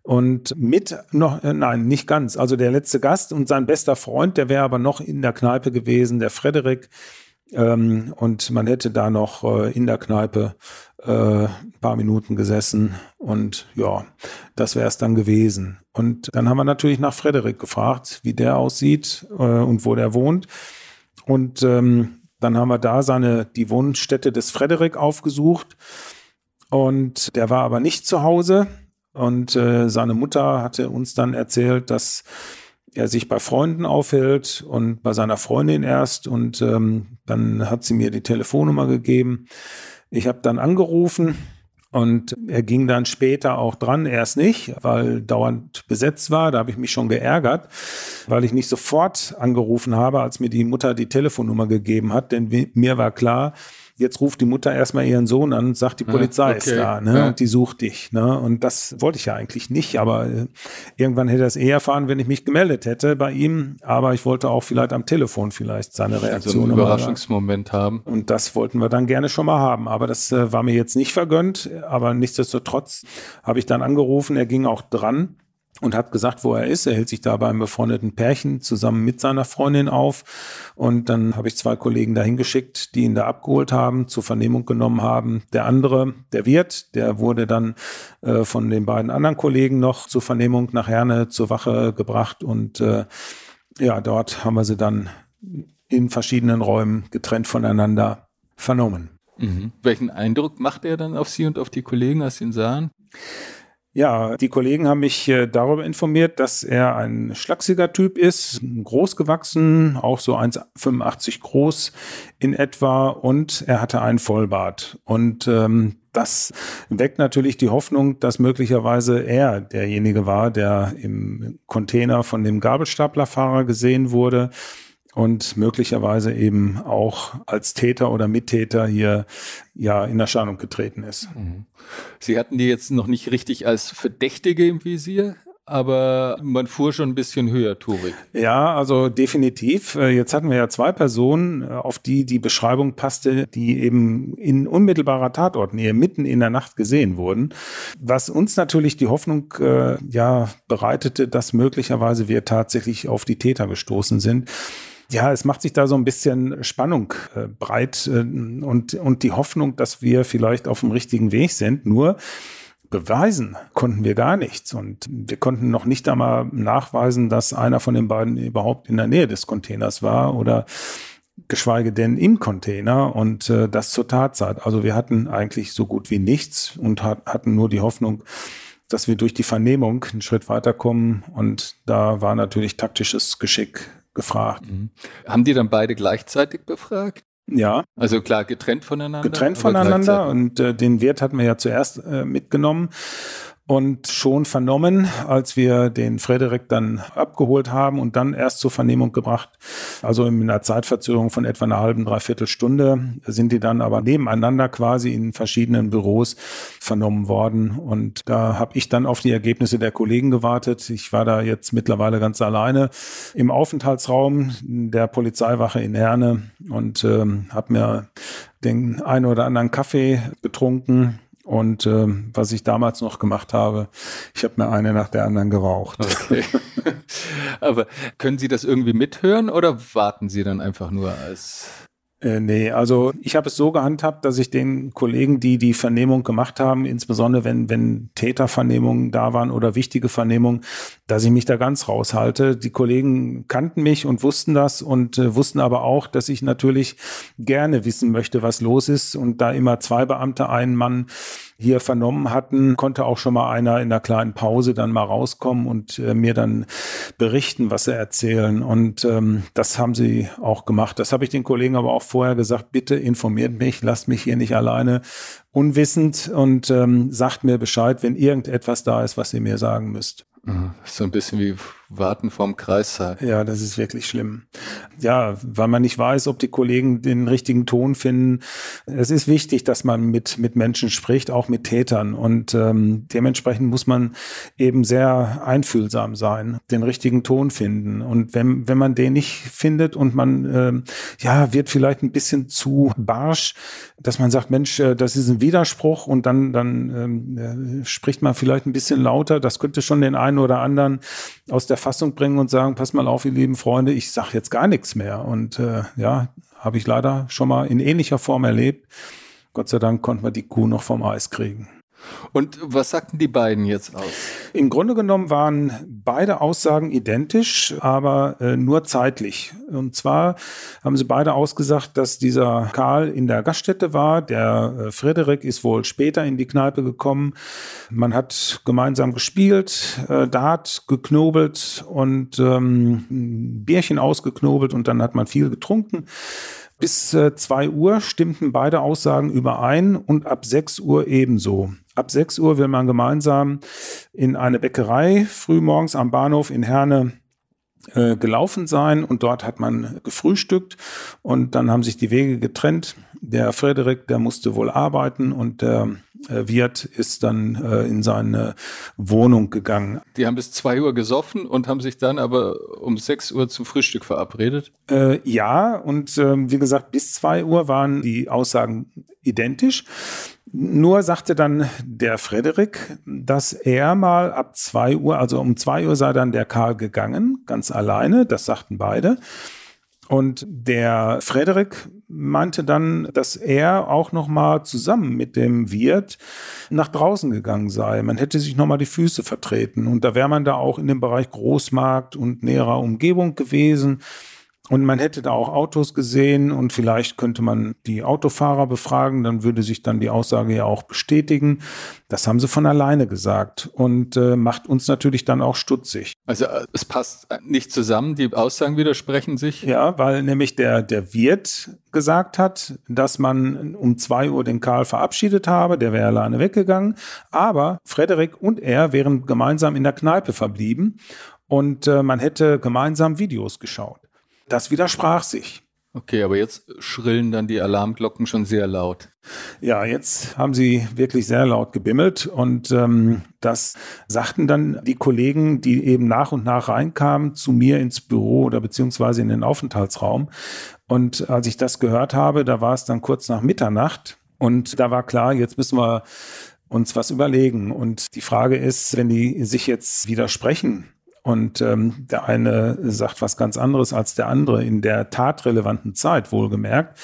Und mit noch, äh, nein, nicht ganz. Also der letzte Gast und sein bester Freund, der wäre aber noch in der Kneipe gewesen, der Frederik. Ähm, und man hätte da noch in der Kneipe äh, ein paar Minuten gesessen und ja, das wäre es dann gewesen. Und dann haben wir natürlich nach Frederik gefragt, wie der aussieht äh, und wo der wohnt. Und ähm, dann haben wir da seine, die Wohnstätte des Frederik aufgesucht. Und der war aber nicht zu Hause. Und äh, seine Mutter hatte uns dann erzählt, dass er sich bei Freunden aufhält und bei seiner Freundin erst. Und ähm, dann hat sie mir die Telefonnummer gegeben. Ich habe dann angerufen und er ging dann später auch dran, erst nicht, weil dauernd besetzt war. Da habe ich mich schon geärgert, weil ich nicht sofort angerufen habe, als mir die Mutter die Telefonnummer gegeben hat. Denn mir war klar, Jetzt ruft die Mutter erstmal ihren Sohn an und sagt, die Polizei okay. ist da, ne? Ja. Und die sucht dich, ne? Und das wollte ich ja eigentlich nicht, aber äh, irgendwann hätte er es eher erfahren, wenn ich mich gemeldet hätte bei ihm. Aber ich wollte auch vielleicht am Telefon vielleicht seine Reaktion. Also einen Überraschungsmoment haben. Und das wollten wir dann gerne schon mal haben. Aber das äh, war mir jetzt nicht vergönnt. Aber nichtsdestotrotz habe ich dann angerufen. Er ging auch dran und hat gesagt, wo er ist. Er hält sich da beim befreundeten Pärchen zusammen mit seiner Freundin auf. Und dann habe ich zwei Kollegen dahin geschickt, die ihn da abgeholt haben, zur Vernehmung genommen haben. Der andere, der Wirt, der wurde dann äh, von den beiden anderen Kollegen noch zur Vernehmung nach Herne zur Wache gebracht. Und äh, ja, dort haben wir sie dann in verschiedenen Räumen getrennt voneinander vernommen. Mhm. Welchen Eindruck macht er dann auf Sie und auf die Kollegen, als Sie ihn sahen? Ja, die Kollegen haben mich äh, darüber informiert, dass er ein schlachsiger Typ ist, groß gewachsen, auch so 1,85 groß in etwa und er hatte einen Vollbart. Und ähm, das weckt natürlich die Hoffnung, dass möglicherweise er derjenige war, der im Container von dem Gabelstaplerfahrer gesehen wurde und möglicherweise eben auch als Täter oder Mittäter hier ja in Erscheinung getreten ist. Mhm. Sie hatten die jetzt noch nicht richtig als Verdächtige im Visier, aber man fuhr schon ein bisschen höher, Turik. Ja, also definitiv. Äh, jetzt hatten wir ja zwei Personen, äh, auf die die Beschreibung passte, die eben in unmittelbarer Tatortnähe mitten in der Nacht gesehen wurden. Was uns natürlich die Hoffnung äh, ja bereitete, dass möglicherweise wir tatsächlich auf die Täter gestoßen sind ja, es macht sich da so ein bisschen Spannung äh, breit äh, und, und die Hoffnung, dass wir vielleicht auf dem richtigen Weg sind. Nur beweisen konnten wir gar nichts. Und wir konnten noch nicht einmal nachweisen, dass einer von den beiden überhaupt in der Nähe des Containers war oder geschweige denn im Container und äh, das zur Tatzeit. Also wir hatten eigentlich so gut wie nichts und hat, hatten nur die Hoffnung, dass wir durch die Vernehmung einen Schritt weiterkommen und da war natürlich taktisches Geschick gefragt. Mhm. Haben die dann beide gleichzeitig befragt? Ja. Also klar, getrennt voneinander. Getrennt voneinander und äh, den Wert hatten wir ja zuerst äh, mitgenommen und schon vernommen, als wir den Frederik dann abgeholt haben und dann erst zur Vernehmung gebracht. Also in einer Zeitverzögerung von etwa einer halben, dreiviertel Stunde sind die dann aber nebeneinander quasi in verschiedenen Büros vernommen worden. Und da habe ich dann auf die Ergebnisse der Kollegen gewartet. Ich war da jetzt mittlerweile ganz alleine im Aufenthaltsraum der Polizeiwache in Herne und ähm, habe mir den einen oder anderen Kaffee getrunken und ähm, was ich damals noch gemacht habe, ich habe mir eine nach der anderen geraucht. Okay. *laughs* Aber können Sie das irgendwie mithören oder warten Sie dann einfach nur als äh, nee, also ich habe es so gehandhabt, dass ich den Kollegen, die die Vernehmung gemacht haben, insbesondere wenn, wenn Tätervernehmungen da waren oder wichtige Vernehmungen, dass ich mich da ganz raushalte. Die Kollegen kannten mich und wussten das und äh, wussten aber auch, dass ich natürlich gerne wissen möchte, was los ist und da immer zwei Beamte, einen Mann hier vernommen hatten, konnte auch schon mal einer in einer kleinen Pause dann mal rauskommen und äh, mir dann berichten, was sie erzählen. Und ähm, das haben sie auch gemacht. Das habe ich den Kollegen aber auch vorher gesagt, bitte informiert mich, lasst mich hier nicht alleine unwissend und ähm, sagt mir Bescheid, wenn irgendetwas da ist, was ihr mir sagen müsst. So ein bisschen wie Warten vorm Kreissaal. Ja, das ist wirklich schlimm. Ja, weil man nicht weiß, ob die Kollegen den richtigen Ton finden. Es ist wichtig, dass man mit, mit Menschen spricht, auch mit Tätern. Und ähm, dementsprechend muss man eben sehr einfühlsam sein, den richtigen Ton finden. Und wenn, wenn man den nicht findet und man ähm, ja, wird vielleicht ein bisschen zu barsch, dass man sagt, Mensch, äh, das ist ein Widerspruch und dann, dann ähm, äh, spricht man vielleicht ein bisschen lauter. Das könnte schon den einen oder anderen aus der Fassung bringen und sagen, pass mal auf, ihr lieben Freunde, ich sage jetzt gar nichts mehr. Und äh, ja, habe ich leider schon mal in ähnlicher Form erlebt. Gott sei Dank konnten wir die Kuh noch vom Eis kriegen. Und was sagten die beiden jetzt aus? Im Grunde genommen waren beide Aussagen identisch, aber äh, nur zeitlich. Und zwar haben sie beide ausgesagt, dass dieser Karl in der Gaststätte war. Der äh, Frederik ist wohl später in die Kneipe gekommen. Man hat gemeinsam gespielt, äh, Dart geknobelt und ähm, Bierchen ausgeknobelt und dann hat man viel getrunken. Bis äh, 2 Uhr stimmten beide Aussagen überein und ab 6 Uhr ebenso. Ab 6 Uhr will man gemeinsam in eine Bäckerei frühmorgens am Bahnhof in Herne äh, gelaufen sein und dort hat man gefrühstückt und dann haben sich die Wege getrennt. Der Frederik, der musste wohl arbeiten und der äh, Wirt ist dann äh, in seine Wohnung gegangen. Die haben bis zwei Uhr gesoffen und haben sich dann aber um sechs Uhr zum Frühstück verabredet? Äh, ja, und äh, wie gesagt, bis zwei Uhr waren die Aussagen identisch. Nur sagte dann der Frederik, dass er mal ab zwei Uhr, also um zwei Uhr sei dann der Karl gegangen, ganz alleine, das sagten beide. Und der Frederik meinte dann, dass er auch noch mal zusammen mit dem Wirt nach draußen gegangen sei. Man hätte sich noch mal die Füße vertreten und da wäre man da auch in dem Bereich Großmarkt und näherer Umgebung gewesen. Und man hätte da auch Autos gesehen und vielleicht könnte man die Autofahrer befragen, dann würde sich dann die Aussage ja auch bestätigen. Das haben sie von alleine gesagt und äh, macht uns natürlich dann auch stutzig. Also äh, es passt nicht zusammen, die Aussagen widersprechen sich? Ja, weil nämlich der, der Wirt gesagt hat, dass man um zwei Uhr den Karl verabschiedet habe, der wäre alleine weggegangen, aber Frederik und er wären gemeinsam in der Kneipe verblieben und äh, man hätte gemeinsam Videos geschaut. Das widersprach sich. Okay, aber jetzt schrillen dann die Alarmglocken schon sehr laut. Ja, jetzt haben sie wirklich sehr laut gebimmelt und ähm, das sagten dann die Kollegen, die eben nach und nach reinkamen zu mir ins Büro oder beziehungsweise in den Aufenthaltsraum. Und als ich das gehört habe, da war es dann kurz nach Mitternacht und da war klar, jetzt müssen wir uns was überlegen. Und die Frage ist, wenn die sich jetzt widersprechen, und ähm, der eine sagt was ganz anderes als der andere in der tatrelevanten Zeit, wohlgemerkt,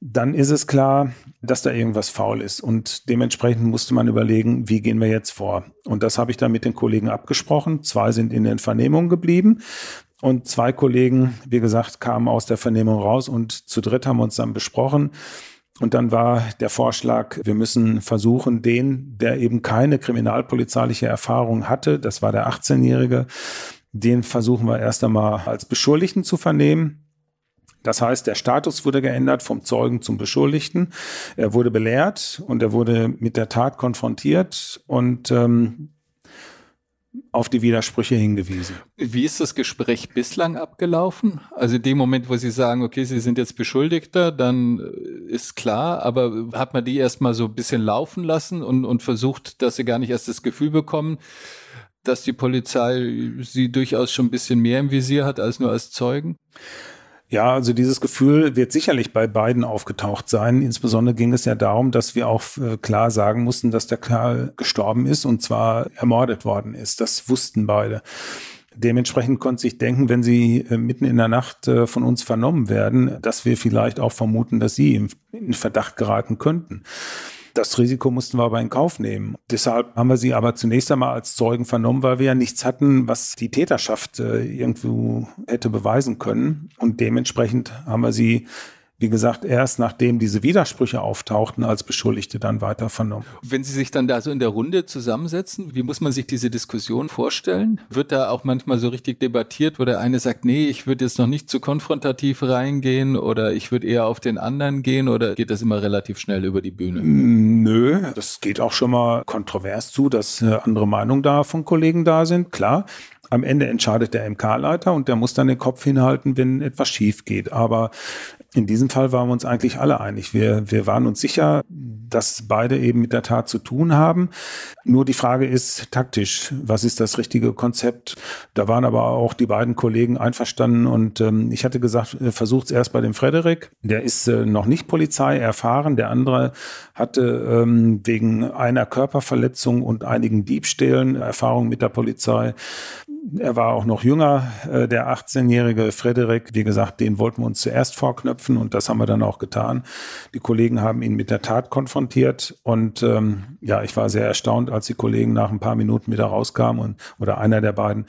dann ist es klar, dass da irgendwas faul ist. Und dementsprechend musste man überlegen, wie gehen wir jetzt vor. Und das habe ich dann mit den Kollegen abgesprochen. Zwei sind in den Vernehmungen geblieben. Und zwei Kollegen, wie gesagt, kamen aus der Vernehmung raus und zu dritt haben wir uns dann besprochen, und dann war der Vorschlag, wir müssen versuchen, den, der eben keine kriminalpolizeiliche Erfahrung hatte, das war der 18-Jährige, den versuchen wir erst einmal als Beschuldigten zu vernehmen. Das heißt, der Status wurde geändert vom Zeugen zum Beschuldigten. Er wurde belehrt und er wurde mit der Tat konfrontiert und ähm, auf die Widersprüche hingewiesen. Wie ist das Gespräch bislang abgelaufen? Also in dem Moment, wo Sie sagen, okay, Sie sind jetzt Beschuldigter, dann äh, ist klar, aber hat man die erstmal so ein bisschen laufen lassen und, und versucht, dass Sie gar nicht erst das Gefühl bekommen, dass die Polizei Sie durchaus schon ein bisschen mehr im Visier hat als nur als Zeugen? Ja, also dieses Gefühl wird sicherlich bei beiden aufgetaucht sein. Insbesondere ging es ja darum, dass wir auch äh, klar sagen mussten, dass der Kerl gestorben ist und zwar ermordet worden ist. Das wussten beide. Dementsprechend konnte sich denken, wenn sie äh, mitten in der Nacht äh, von uns vernommen werden, dass wir vielleicht auch vermuten, dass sie in Verdacht geraten könnten. Das Risiko mussten wir aber in Kauf nehmen. Deshalb haben wir sie aber zunächst einmal als Zeugen vernommen, weil wir ja nichts hatten, was die Täterschaft äh, irgendwo hätte beweisen können. Und dementsprechend haben wir sie wie gesagt, erst nachdem diese Widersprüche auftauchten, als Beschuldigte dann weiter vernommen. Wenn Sie sich dann da so in der Runde zusammensetzen, wie muss man sich diese Diskussion vorstellen? Wird da auch manchmal so richtig debattiert, wo der eine sagt, nee, ich würde jetzt noch nicht zu konfrontativ reingehen oder ich würde eher auf den anderen gehen oder geht das immer relativ schnell über die Bühne? Mm, nö, das geht auch schon mal kontrovers zu, dass äh, andere Meinungen da von Kollegen da sind, klar. Am Ende entscheidet der MK-Leiter und der muss dann den Kopf hinhalten, wenn etwas schief geht. Aber in diesem Fall waren wir uns eigentlich alle einig. Wir, wir waren uns sicher, dass beide eben mit der Tat zu tun haben. Nur die Frage ist taktisch, was ist das richtige Konzept? Da waren aber auch die beiden Kollegen einverstanden und ähm, ich hatte gesagt, äh, versucht es erst bei dem Frederik. Der ist äh, noch nicht Polizei erfahren. Der andere hatte ähm, wegen einer Körperverletzung und einigen Diebstählen Erfahrung mit der Polizei. Er war auch noch jünger, äh, der 18-jährige Frederik. Wie gesagt, den wollten wir uns zuerst vorknöpfen und das haben wir dann auch getan. Die Kollegen haben ihn mit der Tat konfrontiert und ähm, ja, ich war sehr erstaunt, als die Kollegen nach ein paar Minuten wieder rauskamen und oder einer der beiden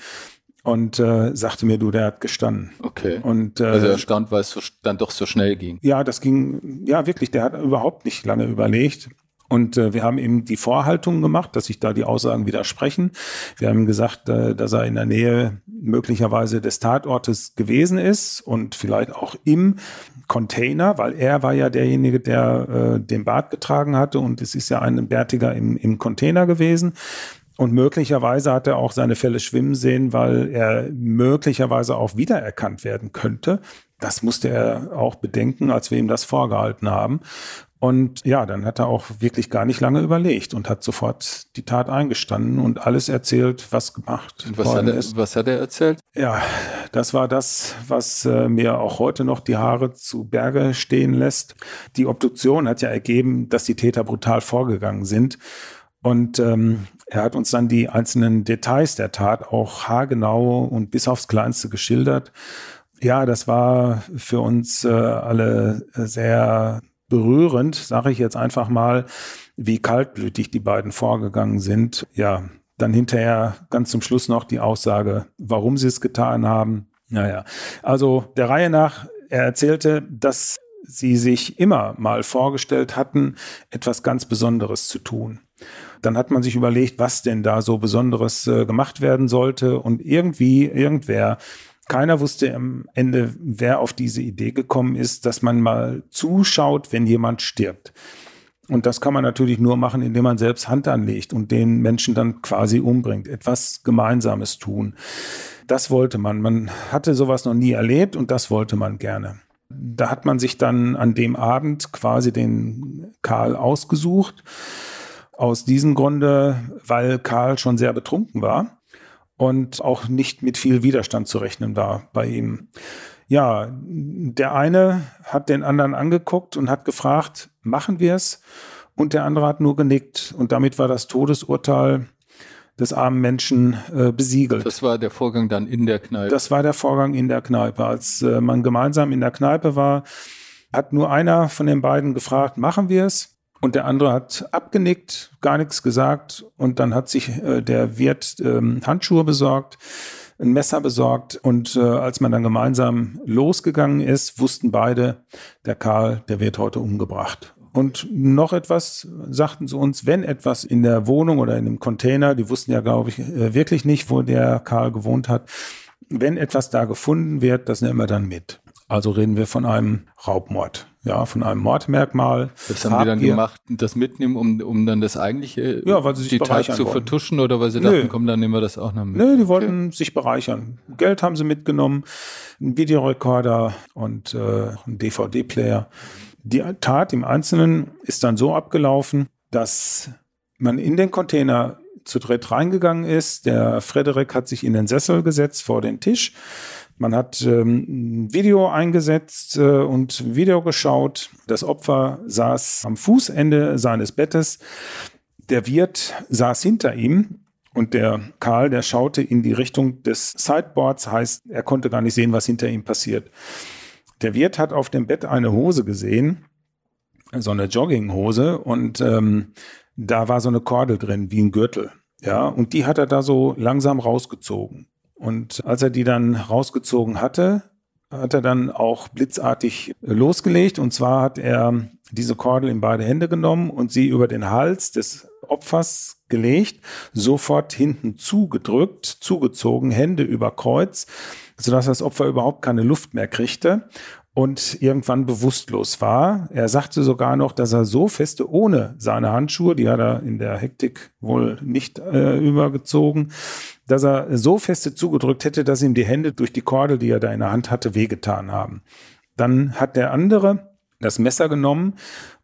und äh, sagte mir, du, der hat gestanden. Okay. Und, äh, also erstaunt, weil es dann doch so schnell ging. Ja, das ging, ja wirklich, der hat überhaupt nicht lange überlegt. Und äh, wir haben ihm die Vorhaltung gemacht, dass sich da die Aussagen widersprechen. Wir haben gesagt, äh, dass er in der Nähe möglicherweise des Tatortes gewesen ist und vielleicht auch im Container, weil er war ja derjenige, der äh, den Bart getragen hatte und es ist ja ein Bärtiger im, im Container gewesen. Und möglicherweise hat er auch seine Fälle schwimmen sehen, weil er möglicherweise auch wiedererkannt werden könnte. Das musste er auch bedenken, als wir ihm das vorgehalten haben. Und ja, dann hat er auch wirklich gar nicht lange überlegt und hat sofort die Tat eingestanden und alles erzählt, was gemacht und was worden hat er, ist. Was hat er erzählt? Ja, das war das, was äh, mir auch heute noch die Haare zu Berge stehen lässt. Die Obduktion hat ja ergeben, dass die Täter brutal vorgegangen sind. Und ähm, er hat uns dann die einzelnen Details der Tat auch haargenau und bis aufs Kleinste geschildert. Ja, das war für uns äh, alle sehr berührend, sage ich jetzt einfach mal, wie kaltblütig die beiden vorgegangen sind. Ja, dann hinterher ganz zum Schluss noch die Aussage, warum sie es getan haben. Naja, also der Reihe nach, er erzählte, dass sie sich immer mal vorgestellt hatten, etwas ganz Besonderes zu tun. Dann hat man sich überlegt, was denn da so Besonderes äh, gemacht werden sollte. Und irgendwie, irgendwer, keiner wusste am Ende, wer auf diese Idee gekommen ist, dass man mal zuschaut, wenn jemand stirbt. Und das kann man natürlich nur machen, indem man selbst Hand anlegt und den Menschen dann quasi umbringt, etwas Gemeinsames tun. Das wollte man. Man hatte sowas noch nie erlebt und das wollte man gerne. Da hat man sich dann an dem Abend quasi den Karl ausgesucht. Aus diesem Grunde, weil Karl schon sehr betrunken war und auch nicht mit viel Widerstand zu rechnen war bei ihm. Ja, der eine hat den anderen angeguckt und hat gefragt, machen wir es? Und der andere hat nur genickt. Und damit war das Todesurteil des armen Menschen äh, besiegelt. Das war der Vorgang dann in der Kneipe. Das war der Vorgang in der Kneipe. Als äh, man gemeinsam in der Kneipe war, hat nur einer von den beiden gefragt, machen wir es? Und der andere hat abgenickt, gar nichts gesagt. Und dann hat sich äh, der Wirt ähm, Handschuhe besorgt, ein Messer besorgt. Und äh, als man dann gemeinsam losgegangen ist, wussten beide, der Karl, der wird heute umgebracht. Und noch etwas sagten sie uns, wenn etwas in der Wohnung oder in dem Container, die wussten ja, glaube ich, äh, wirklich nicht, wo der Karl gewohnt hat, wenn etwas da gefunden wird, das nehmen wir dann mit. Also reden wir von einem Raubmord, ja, von einem Mordmerkmal. Das haben die dann gemacht, das mitnehmen, um, um dann das eigentliche ja, weil sie sich die Tat zu wollten. vertuschen oder weil sie Nö. dachten, komm, dann nehmen wir das auch noch mit. Nö, die wollten okay. sich bereichern. Geld haben sie mitgenommen, einen Videorekorder und äh, einen DVD-Player. Die Tat im Einzelnen ist dann so abgelaufen, dass man in den Container zu dritt reingegangen ist. Der Frederik hat sich in den Sessel gesetzt vor den Tisch. Man hat ähm, ein Video eingesetzt äh, und Video geschaut. Das Opfer saß am Fußende seines Bettes. Der Wirt saß hinter ihm und der Karl, der schaute in die Richtung des Sideboards, heißt, er konnte gar nicht sehen, was hinter ihm passiert. Der Wirt hat auf dem Bett eine Hose gesehen, so eine Jogginghose und ähm, da war so eine Kordel drin, wie ein Gürtel. Ja, und die hat er da so langsam rausgezogen. Und als er die dann rausgezogen hatte, hat er dann auch blitzartig losgelegt. Und zwar hat er diese Kordel in beide Hände genommen und sie über den Hals des Opfers gelegt, sofort hinten zugedrückt, zugezogen, Hände über Kreuz sodass das Opfer überhaupt keine Luft mehr kriegte und irgendwann bewusstlos war. Er sagte sogar noch, dass er so feste ohne seine Handschuhe, die hat er in der Hektik wohl nicht äh, übergezogen, dass er so feste zugedrückt hätte, dass ihm die Hände durch die Kordel, die er da in der Hand hatte, wehgetan haben. Dann hat der andere das Messer genommen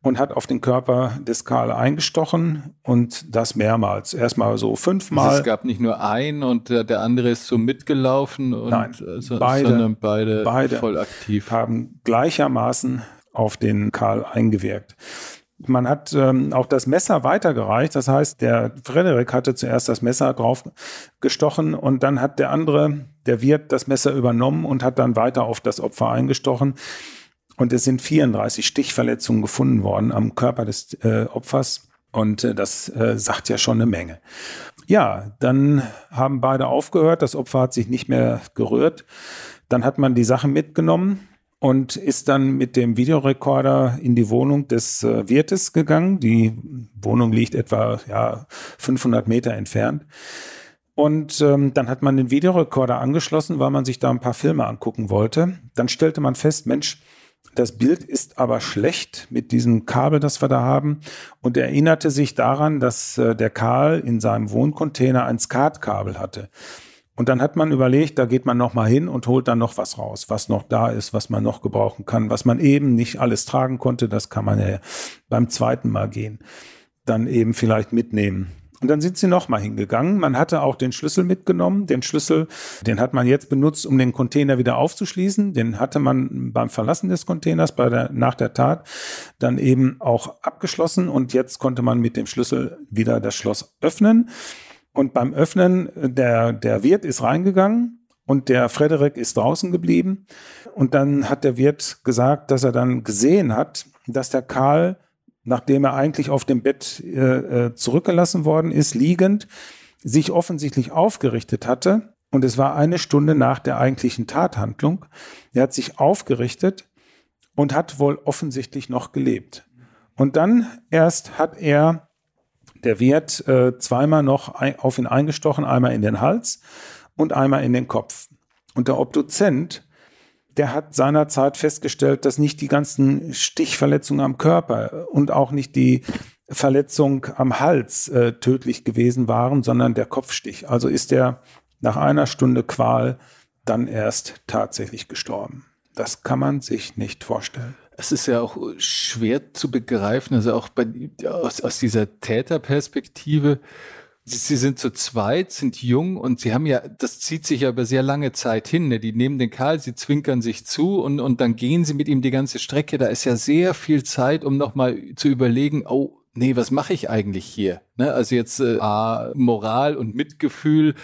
und hat auf den Körper des Karl eingestochen und das mehrmals. Erstmal so fünfmal. Es gab nicht nur einen und der, der andere ist so mitgelaufen und Nein, also, beide, sondern beide, beide voll aktiv. Haben gleichermaßen auf den Karl eingewirkt. Man hat ähm, auch das Messer weitergereicht. Das heißt, der Frederik hatte zuerst das Messer drauf gestochen und dann hat der andere, der Wirt, das Messer übernommen und hat dann weiter auf das Opfer eingestochen. Und es sind 34 Stichverletzungen gefunden worden am Körper des äh, Opfers. Und äh, das äh, sagt ja schon eine Menge. Ja, dann haben beide aufgehört. Das Opfer hat sich nicht mehr gerührt. Dann hat man die Sachen mitgenommen und ist dann mit dem Videorekorder in die Wohnung des äh, Wirtes gegangen. Die Wohnung liegt etwa ja, 500 Meter entfernt. Und ähm, dann hat man den Videorekorder angeschlossen, weil man sich da ein paar Filme angucken wollte. Dann stellte man fest, Mensch, das Bild ist aber schlecht mit diesem Kabel, das wir da haben. Und er erinnerte sich daran, dass äh, der Karl in seinem Wohncontainer ein Skatkabel hatte. Und dann hat man überlegt, da geht man noch mal hin und holt dann noch was raus, was noch da ist, was man noch gebrauchen kann, was man eben nicht alles tragen konnte, das kann man ja beim zweiten Mal gehen, dann eben vielleicht mitnehmen. Und dann sind sie nochmal hingegangen. Man hatte auch den Schlüssel mitgenommen. Den Schlüssel, den hat man jetzt benutzt, um den Container wieder aufzuschließen. Den hatte man beim Verlassen des Containers bei der, nach der Tat dann eben auch abgeschlossen. Und jetzt konnte man mit dem Schlüssel wieder das Schloss öffnen. Und beim Öffnen, der, der Wirt ist reingegangen und der Frederik ist draußen geblieben. Und dann hat der Wirt gesagt, dass er dann gesehen hat, dass der Karl nachdem er eigentlich auf dem Bett äh, äh, zurückgelassen worden ist, liegend, sich offensichtlich aufgerichtet hatte Und es war eine Stunde nach der eigentlichen Tathandlung. Er hat sich aufgerichtet und hat wohl offensichtlich noch gelebt. Und dann erst hat er, der Wirt, äh, zweimal noch ein, auf ihn eingestochen, einmal in den Hals und einmal in den Kopf. Und der Obduzent, der hat seinerzeit festgestellt, dass nicht die ganzen Stichverletzungen am Körper und auch nicht die Verletzung am Hals äh, tödlich gewesen waren, sondern der Kopfstich. Also ist er nach einer Stunde Qual dann erst tatsächlich gestorben. Das kann man sich nicht vorstellen. Es ist ja auch schwer zu begreifen, also auch bei, aus, aus dieser Täterperspektive. Sie sind zu zweit, sind jung und sie haben ja, das zieht sich ja über sehr lange Zeit hin. Ne? Die nehmen den Karl, sie zwinkern sich zu und, und dann gehen sie mit ihm die ganze Strecke. Da ist ja sehr viel Zeit, um nochmal zu überlegen, oh, nee, was mache ich eigentlich hier? Ne? Also jetzt äh, A, Moral und Mitgefühl,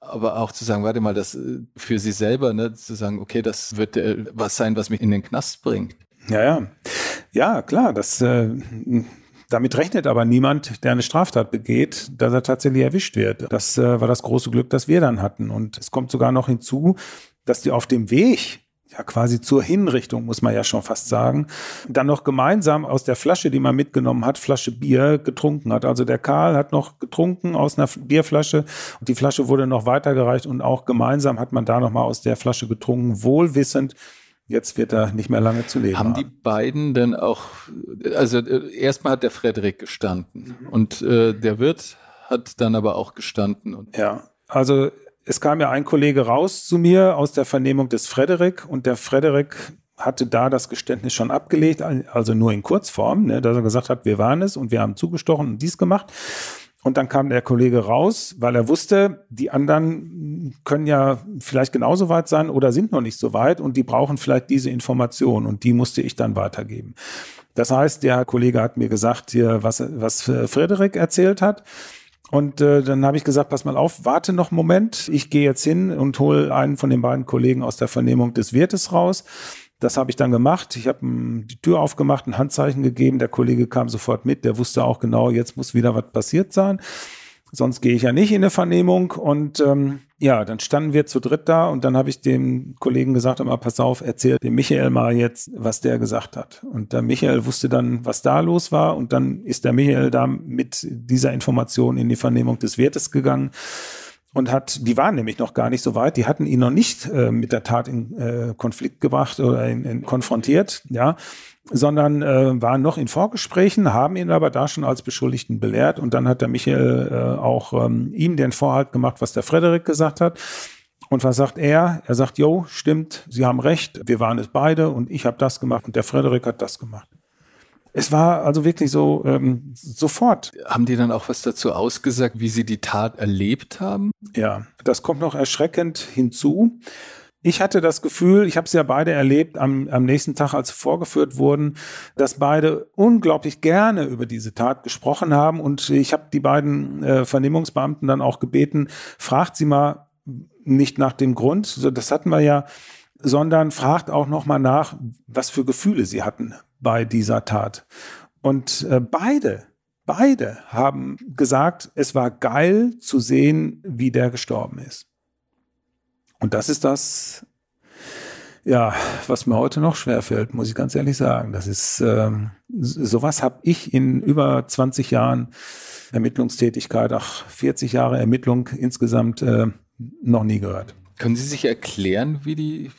aber auch zu sagen, warte mal, das äh, für sie selber, ne, zu sagen, okay, das wird äh, was sein, was mich in den Knast bringt. Ja, ja. Ja, klar, das äh, damit rechnet aber niemand, der eine Straftat begeht, dass er tatsächlich erwischt wird. Das äh, war das große Glück, das wir dann hatten. Und es kommt sogar noch hinzu, dass die auf dem Weg ja quasi zur Hinrichtung, muss man ja schon fast sagen, dann noch gemeinsam aus der Flasche, die man mitgenommen hat, Flasche Bier getrunken hat. Also der Karl hat noch getrunken aus einer Bierflasche und die Flasche wurde noch weitergereicht und auch gemeinsam hat man da noch mal aus der Flasche getrunken, wohlwissend, jetzt wird er nicht mehr lange zu leben. Haben, haben. die beiden denn auch, also äh, erstmal hat der Frederik gestanden mhm. und äh, der Wirt hat dann aber auch gestanden. ja, also es kam ja ein Kollege raus zu mir aus der Vernehmung des Frederik und der Frederik hatte da das Geständnis schon abgelegt, also nur in Kurzform, ne, dass er gesagt hat, wir waren es und wir haben zugestochen und dies gemacht. Und dann kam der Kollege raus, weil er wusste, die anderen können ja vielleicht genauso weit sein oder sind noch nicht so weit und die brauchen vielleicht diese Information und die musste ich dann weitergeben. Das heißt, der Kollege hat mir gesagt, hier, was, was Frederik erzählt hat. Und äh, dann habe ich gesagt, pass mal auf, warte noch einen Moment. Ich gehe jetzt hin und hole einen von den beiden Kollegen aus der Vernehmung des Wirtes raus. Das habe ich dann gemacht. Ich habe die Tür aufgemacht, ein Handzeichen gegeben. Der Kollege kam sofort mit. Der wusste auch genau, jetzt muss wieder was passiert sein. Sonst gehe ich ja nicht in eine Vernehmung. Und ähm, ja, dann standen wir zu dritt da und dann habe ich dem Kollegen gesagt, mal pass auf, erzähl dem Michael mal jetzt, was der gesagt hat. Und der Michael wusste dann, was da los war und dann ist der Michael da mit dieser Information in die Vernehmung des Wertes gegangen und hat, die waren nämlich noch gar nicht so weit, die hatten ihn noch nicht äh, mit der Tat in äh, Konflikt gebracht oder in, in konfrontiert, ja, sondern äh, waren noch in Vorgesprächen, haben ihn aber da schon als Beschuldigten belehrt und dann hat der Michael äh, auch ähm, ihm den Vorhalt gemacht, was der Frederik gesagt hat. Und was sagt er? Er sagt, jo, stimmt, Sie haben recht, wir waren es beide und ich habe das gemacht und der Frederik hat das gemacht. Es war also wirklich so ähm, sofort. Haben die dann auch was dazu ausgesagt, wie sie die Tat erlebt haben? Ja, das kommt noch erschreckend hinzu. Ich hatte das Gefühl, ich habe es ja beide erlebt am, am nächsten Tag, als sie vorgeführt wurden, dass beide unglaublich gerne über diese Tat gesprochen haben. Und ich habe die beiden äh, Vernehmungsbeamten dann auch gebeten, fragt sie mal nicht nach dem Grund, das hatten wir ja, sondern fragt auch noch mal nach, was für Gefühle sie hatten bei dieser Tat. Und äh, beide, beide haben gesagt, es war geil zu sehen, wie der gestorben ist. Und das ist das, ja, was mir heute noch schwerfällt, muss ich ganz ehrlich sagen. Das ist, ähm, sowas habe ich in über 20 Jahren Ermittlungstätigkeit, ach, 40 Jahre Ermittlung insgesamt äh, noch nie gehört. Können Sie sich erklären, wie die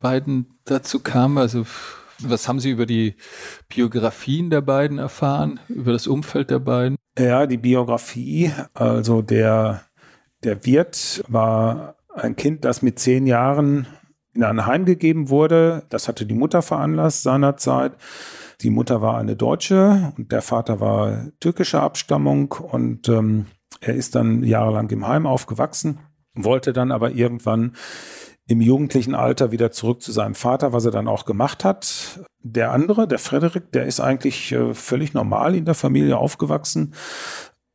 beiden dazu kamen? Also, was haben Sie über die Biografien der beiden erfahren, über das Umfeld der beiden? Ja, die Biografie, also der, der Wirt war ein Kind, das mit zehn Jahren in ein Heim gegeben wurde. Das hatte die Mutter veranlasst seinerzeit. Die Mutter war eine Deutsche und der Vater war türkischer Abstammung und ähm, er ist dann jahrelang im Heim aufgewachsen, wollte dann aber irgendwann im jugendlichen Alter wieder zurück zu seinem Vater, was er dann auch gemacht hat. Der andere, der Frederik, der ist eigentlich äh, völlig normal in der Familie aufgewachsen,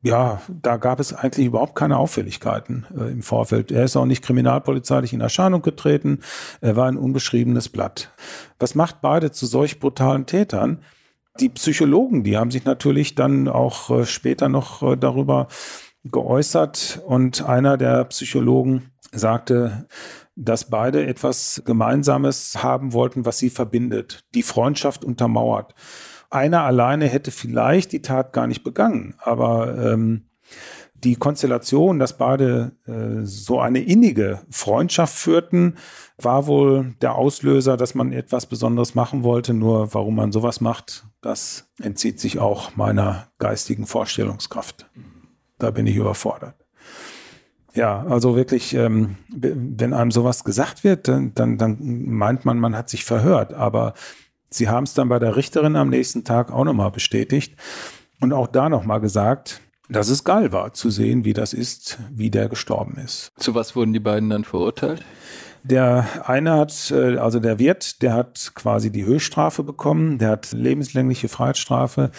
ja, da gab es eigentlich überhaupt keine Auffälligkeiten äh, im Vorfeld. Er ist auch nicht kriminalpolizeilich in Erscheinung getreten. Er war ein unbeschriebenes Blatt. Was macht beide zu solch brutalen Tätern? Die Psychologen, die haben sich natürlich dann auch äh, später noch äh, darüber geäußert und einer der Psychologen sagte, dass beide etwas Gemeinsames haben wollten, was sie verbindet, die Freundschaft untermauert. Einer alleine hätte vielleicht die Tat gar nicht begangen, aber ähm, die Konstellation, dass beide äh, so eine innige Freundschaft führten, war wohl der Auslöser, dass man etwas Besonderes machen wollte. Nur warum man sowas macht, das entzieht sich auch meiner geistigen Vorstellungskraft. Da bin ich überfordert. Ja, also wirklich, ähm, wenn einem sowas gesagt wird, dann, dann, dann meint man, man hat sich verhört. Aber sie haben es dann bei der Richterin am nächsten Tag auch nochmal bestätigt und auch da nochmal gesagt, dass es geil war zu sehen, wie das ist, wie der gestorben ist. Zu was wurden die beiden dann verurteilt? Der eine hat, äh, also der Wirt, der hat quasi die Höchststrafe bekommen, der hat lebenslängliche Freiheitsstrafe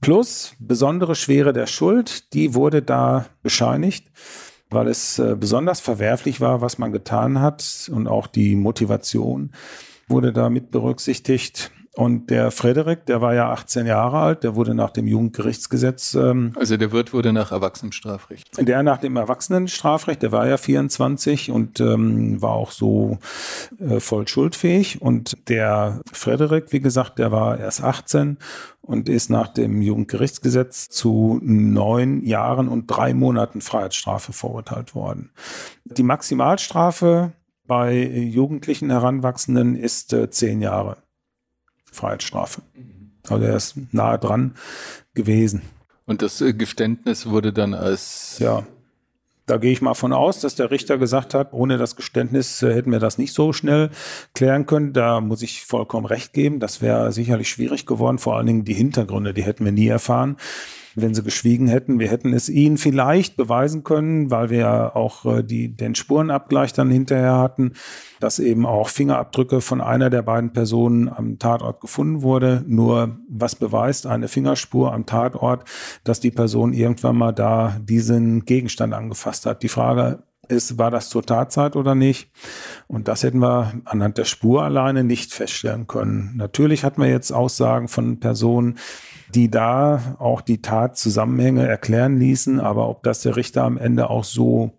plus besondere Schwere der Schuld, die wurde da bescheinigt weil es äh, besonders verwerflich war, was man getan hat und auch die Motivation wurde da mit berücksichtigt. Und der Frederik, der war ja 18 Jahre alt, der wurde nach dem Jugendgerichtsgesetz. Ähm, also der Wirt wurde nach Erwachsenenstrafrecht. Der nach dem Erwachsenenstrafrecht, der war ja 24 und ähm, war auch so äh, voll schuldfähig. Und der Frederik, wie gesagt, der war erst 18 und ist nach dem Jugendgerichtsgesetz zu neun Jahren und drei Monaten Freiheitsstrafe verurteilt worden. Die Maximalstrafe bei jugendlichen Heranwachsenden ist äh, zehn Jahre. Freiheitsstrafe. Also er ist nahe dran gewesen. Und das äh, Geständnis wurde dann als. Ja. Da gehe ich mal von aus, dass der Richter gesagt hat, ohne das Geständnis äh, hätten wir das nicht so schnell klären können. Da muss ich vollkommen recht geben. Das wäre sicherlich schwierig geworden. Vor allen Dingen die Hintergründe, die hätten wir nie erfahren wenn sie geschwiegen hätten. Wir hätten es ihnen vielleicht beweisen können, weil wir ja auch äh, die, den Spurenabgleich dann hinterher hatten, dass eben auch Fingerabdrücke von einer der beiden Personen am Tatort gefunden wurde. Nur was beweist eine Fingerspur am Tatort, dass die Person irgendwann mal da diesen Gegenstand angefasst hat? Die Frage ist, war das zur Tatzeit oder nicht? Und das hätten wir anhand der Spur alleine nicht feststellen können. Natürlich hatten wir jetzt Aussagen von Personen, die da auch die Tatzusammenhänge erklären ließen. Aber ob das der Richter am Ende auch so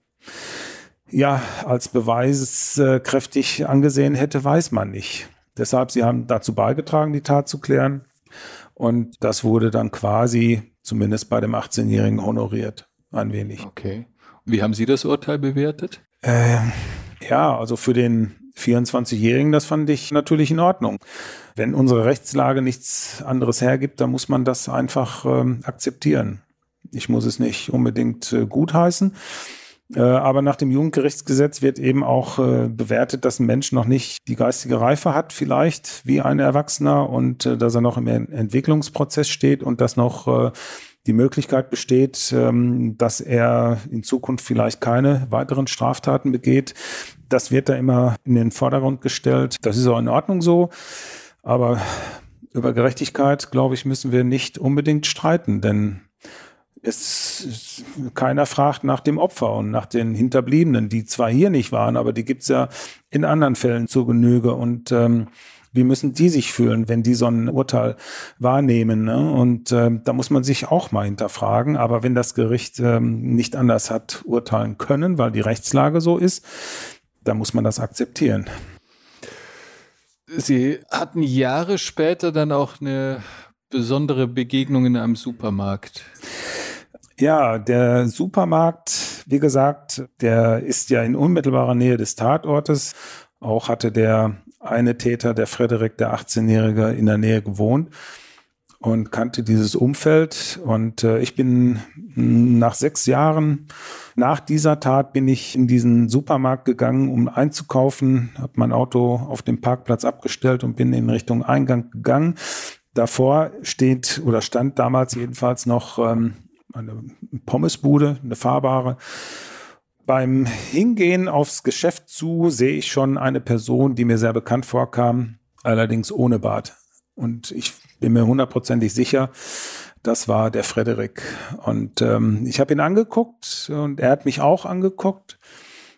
ja, als beweiskräftig angesehen hätte, weiß man nicht. Deshalb, sie haben dazu beigetragen, die Tat zu klären. Und das wurde dann quasi, zumindest bei dem 18-Jährigen, honoriert. Ein wenig. Okay. Wie haben Sie das Urteil bewertet? Äh, ja, also für den 24-Jährigen, das fand ich natürlich in Ordnung. Wenn unsere Rechtslage nichts anderes hergibt, dann muss man das einfach ähm, akzeptieren. Ich muss es nicht unbedingt äh, gutheißen. Äh, aber nach dem Jugendgerichtsgesetz wird eben auch äh, bewertet, dass ein Mensch noch nicht die geistige Reife hat, vielleicht wie ein Erwachsener und äh, dass er noch im Entwicklungsprozess steht und dass noch äh, die Möglichkeit besteht, ähm, dass er in Zukunft vielleicht keine weiteren Straftaten begeht. Das wird da immer in den Vordergrund gestellt. Das ist auch in Ordnung so. Aber über Gerechtigkeit, glaube ich, müssen wir nicht unbedingt streiten, denn es, keiner fragt nach dem Opfer und nach den Hinterbliebenen, die zwar hier nicht waren, aber die gibt's ja in anderen Fällen zur Genüge. Und ähm, wie müssen die sich fühlen, wenn die so ein Urteil wahrnehmen? Ne? Und äh, da muss man sich auch mal hinterfragen. Aber wenn das Gericht ähm, nicht anders hat urteilen können, weil die Rechtslage so ist, dann muss man das akzeptieren. Sie hatten Jahre später dann auch eine besondere Begegnung in einem Supermarkt. Ja, der Supermarkt, wie gesagt, der ist ja in unmittelbarer Nähe des Tatortes. Auch hatte der eine Täter, der Frederik, der 18-Jährige, in der Nähe gewohnt und kannte dieses Umfeld. Und äh, ich bin nach sechs Jahren nach dieser Tat bin ich in diesen Supermarkt gegangen, um einzukaufen, habe mein Auto auf dem Parkplatz abgestellt und bin in Richtung Eingang gegangen. Davor steht oder stand damals jedenfalls noch ähm, eine Pommesbude, eine fahrbare. Beim Hingehen aufs Geschäft zu sehe ich schon eine Person, die mir sehr bekannt vorkam, allerdings ohne Bart. Und ich bin mir hundertprozentig sicher, das war der Frederik. Und ähm, ich habe ihn angeguckt und er hat mich auch angeguckt.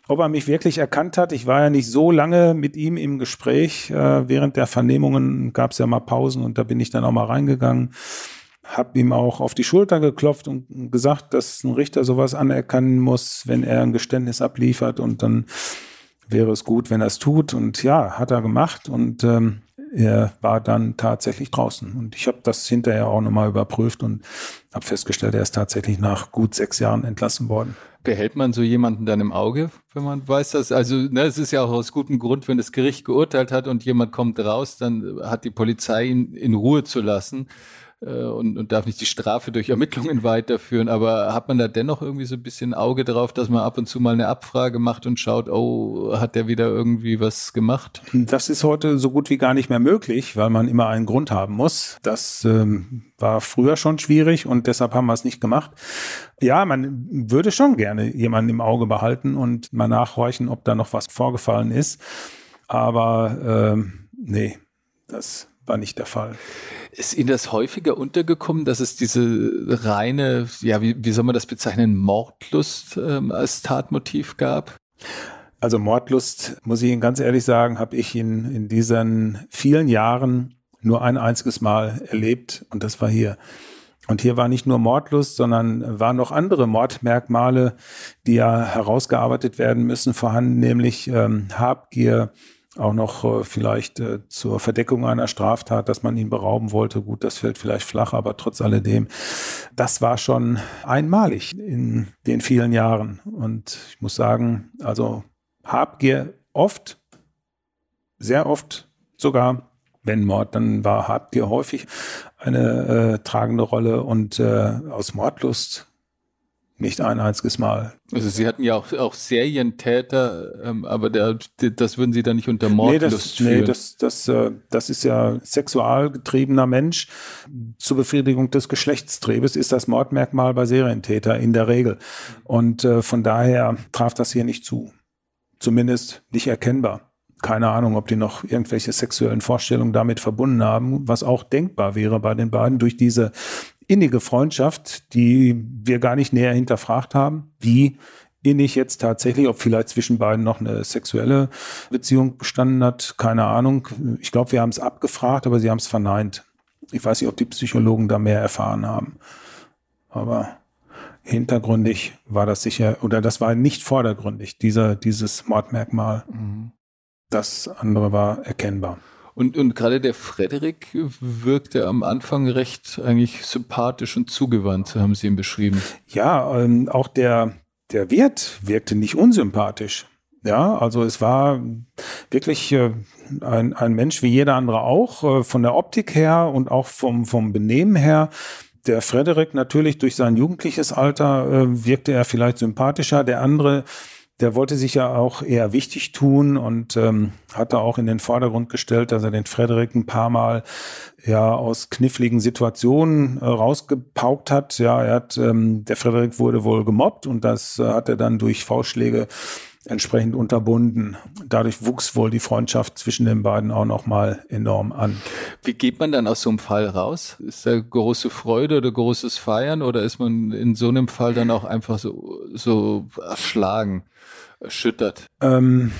Ob er mich wirklich erkannt hat, ich war ja nicht so lange mit ihm im Gespräch. Äh, während der Vernehmungen gab es ja mal Pausen und da bin ich dann auch mal reingegangen. habe ihm auch auf die Schulter geklopft und gesagt, dass ein Richter sowas anerkennen muss, wenn er ein Geständnis abliefert und dann wäre es gut, wenn er es tut. Und ja, hat er gemacht und ähm, er war dann tatsächlich draußen. Und ich habe das hinterher auch nochmal überprüft und habe festgestellt, er ist tatsächlich nach gut sechs Jahren entlassen worden. Behält man so jemanden dann im Auge, wenn man weiß, dass, also ne, es ist ja auch aus gutem Grund, wenn das Gericht geurteilt hat und jemand kommt raus, dann hat die Polizei ihn in Ruhe zu lassen und, und darf nicht die Strafe durch Ermittlungen weiterführen. Aber hat man da dennoch irgendwie so ein bisschen Auge drauf, dass man ab und zu mal eine Abfrage macht und schaut, oh, hat der wieder irgendwie was gemacht? Das ist heute so gut wie gar nicht mehr möglich, weil man immer einen Grund haben muss. Das ähm, war früher schon schwierig und deshalb haben wir es nicht gemacht. Ja, man würde schon gerne jemanden im Auge behalten und mal nachhorchen, ob da noch was vorgefallen ist. Aber ähm, nee, das war nicht der Fall. Ist Ihnen das häufiger untergekommen, dass es diese reine, ja, wie, wie soll man das bezeichnen, Mordlust ähm, als Tatmotiv gab? Also Mordlust, muss ich Ihnen ganz ehrlich sagen, habe ich in, in diesen vielen Jahren nur ein einziges Mal erlebt und das war hier. Und hier war nicht nur Mordlust, sondern waren noch andere Mordmerkmale, die ja herausgearbeitet werden müssen, vorhanden, nämlich ähm, Habgier, auch noch äh, vielleicht äh, zur Verdeckung einer Straftat, dass man ihn berauben wollte. Gut, das fällt vielleicht flach, aber trotz alledem, das war schon einmalig in den vielen Jahren. Und ich muss sagen, also Habgier oft, sehr oft sogar, wenn Mord, dann war Habgier häufig eine äh, tragende Rolle und äh, aus Mordlust nicht ein einziges Mal. Also Sie hatten ja auch, auch Serientäter, ähm, aber der, das würden Sie dann nicht unter Mordlust nee, das, Nee, das, das, äh, das ist ja sexualgetriebener Mensch. Zur Befriedigung des Geschlechtstriebes ist das Mordmerkmal bei Serientäter in der Regel. Und äh, von daher traf das hier nicht zu. Zumindest nicht erkennbar. Keine Ahnung, ob die noch irgendwelche sexuellen Vorstellungen damit verbunden haben, was auch denkbar wäre bei den beiden durch diese innige Freundschaft, die wir gar nicht näher hinterfragt haben, wie innig jetzt tatsächlich, ob vielleicht zwischen beiden noch eine sexuelle Beziehung bestanden hat, keine Ahnung. Ich glaube, wir haben es abgefragt, aber sie haben es verneint. Ich weiß nicht, ob die Psychologen da mehr erfahren haben. Aber hintergründig war das sicher, oder das war nicht vordergründig, dieser, dieses Mordmerkmal. Mhm. Das andere war erkennbar. Und, und gerade der Frederik wirkte am Anfang recht eigentlich sympathisch und zugewandt, so haben Sie ihn beschrieben. Ja, ähm, auch der, der Wirt wirkte nicht unsympathisch. Ja, also es war wirklich äh, ein, ein Mensch wie jeder andere auch, äh, von der Optik her und auch vom, vom Benehmen her. Der Frederik natürlich durch sein jugendliches Alter äh, wirkte er vielleicht sympathischer. Der andere der wollte sich ja auch eher wichtig tun und ähm, hatte auch in den Vordergrund gestellt, dass er den Frederik ein paar Mal ja aus kniffligen Situationen äh, rausgepaukt hat. Ja, er hat, ähm, der Frederik wurde wohl gemobbt und das äh, hat er dann durch Faustschläge entsprechend unterbunden. Dadurch wuchs wohl die Freundschaft zwischen den beiden auch noch mal enorm an. Wie geht man dann aus so einem Fall raus? Ist da große Freude oder großes Feiern oder ist man in so einem Fall dann auch einfach so, so erschlagen? erschüttert? Ähm,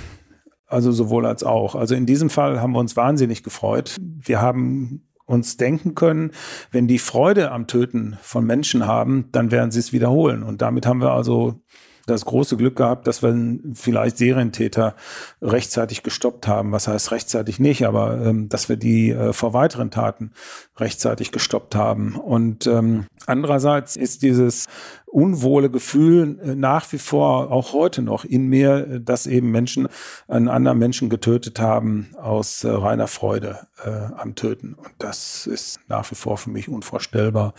also sowohl als auch. Also in diesem Fall haben wir uns wahnsinnig gefreut. Wir haben uns denken können, wenn die Freude am Töten von Menschen haben, dann werden sie es wiederholen. Und damit haben wir also das große Glück gehabt, dass wir vielleicht Serientäter rechtzeitig gestoppt haben. Was heißt rechtzeitig nicht, aber ähm, dass wir die äh, vor weiteren Taten rechtzeitig gestoppt haben. Und ähm, andererseits ist dieses unwohle Gefühl äh, nach wie vor auch heute noch in mir, dass eben Menschen einen anderen Menschen getötet haben aus äh, reiner Freude äh, am Töten. Und das ist nach wie vor für mich unvorstellbar.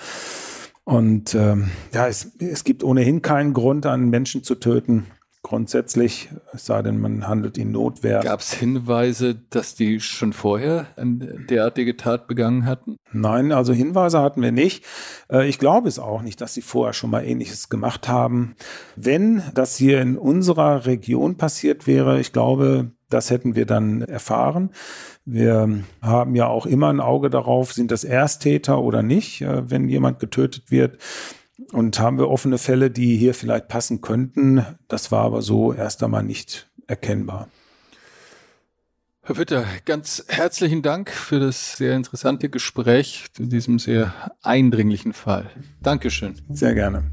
Und ähm, ja, es, es gibt ohnehin keinen Grund, einen Menschen zu töten. Grundsätzlich, es sei denn, man handelt in Notwehr. Gab es Hinweise, dass die schon vorher eine derartige Tat begangen hatten? Nein, also Hinweise hatten wir nicht. Äh, ich glaube es auch nicht, dass sie vorher schon mal Ähnliches gemacht haben. Wenn das hier in unserer Region passiert wäre, ich glaube, das hätten wir dann erfahren. Wir haben ja auch immer ein Auge darauf, sind das Ersttäter oder nicht, äh, wenn jemand getötet wird. Und haben wir offene Fälle, die hier vielleicht passen könnten. Das war aber so erst einmal nicht erkennbar. Herr Witter, ganz herzlichen Dank für das sehr interessante Gespräch zu diesem sehr eindringlichen Fall. Dankeschön. Sehr gerne.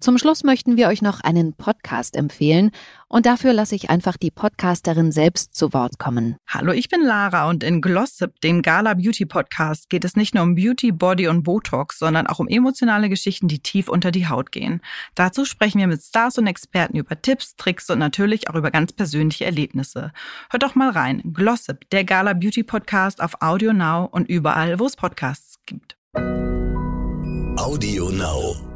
Zum Schluss möchten wir euch noch einen Podcast empfehlen und dafür lasse ich einfach die Podcasterin selbst zu Wort kommen. Hallo, ich bin Lara und in Glossip, dem Gala Beauty Podcast, geht es nicht nur um Beauty, Body und Botox, sondern auch um emotionale Geschichten, die tief unter die Haut gehen. Dazu sprechen wir mit Stars und Experten über Tipps, Tricks und natürlich auch über ganz persönliche Erlebnisse. Hört doch mal rein. Glossip, der Gala Beauty Podcast auf Audio Now und überall, wo es Podcasts gibt. Audio Now.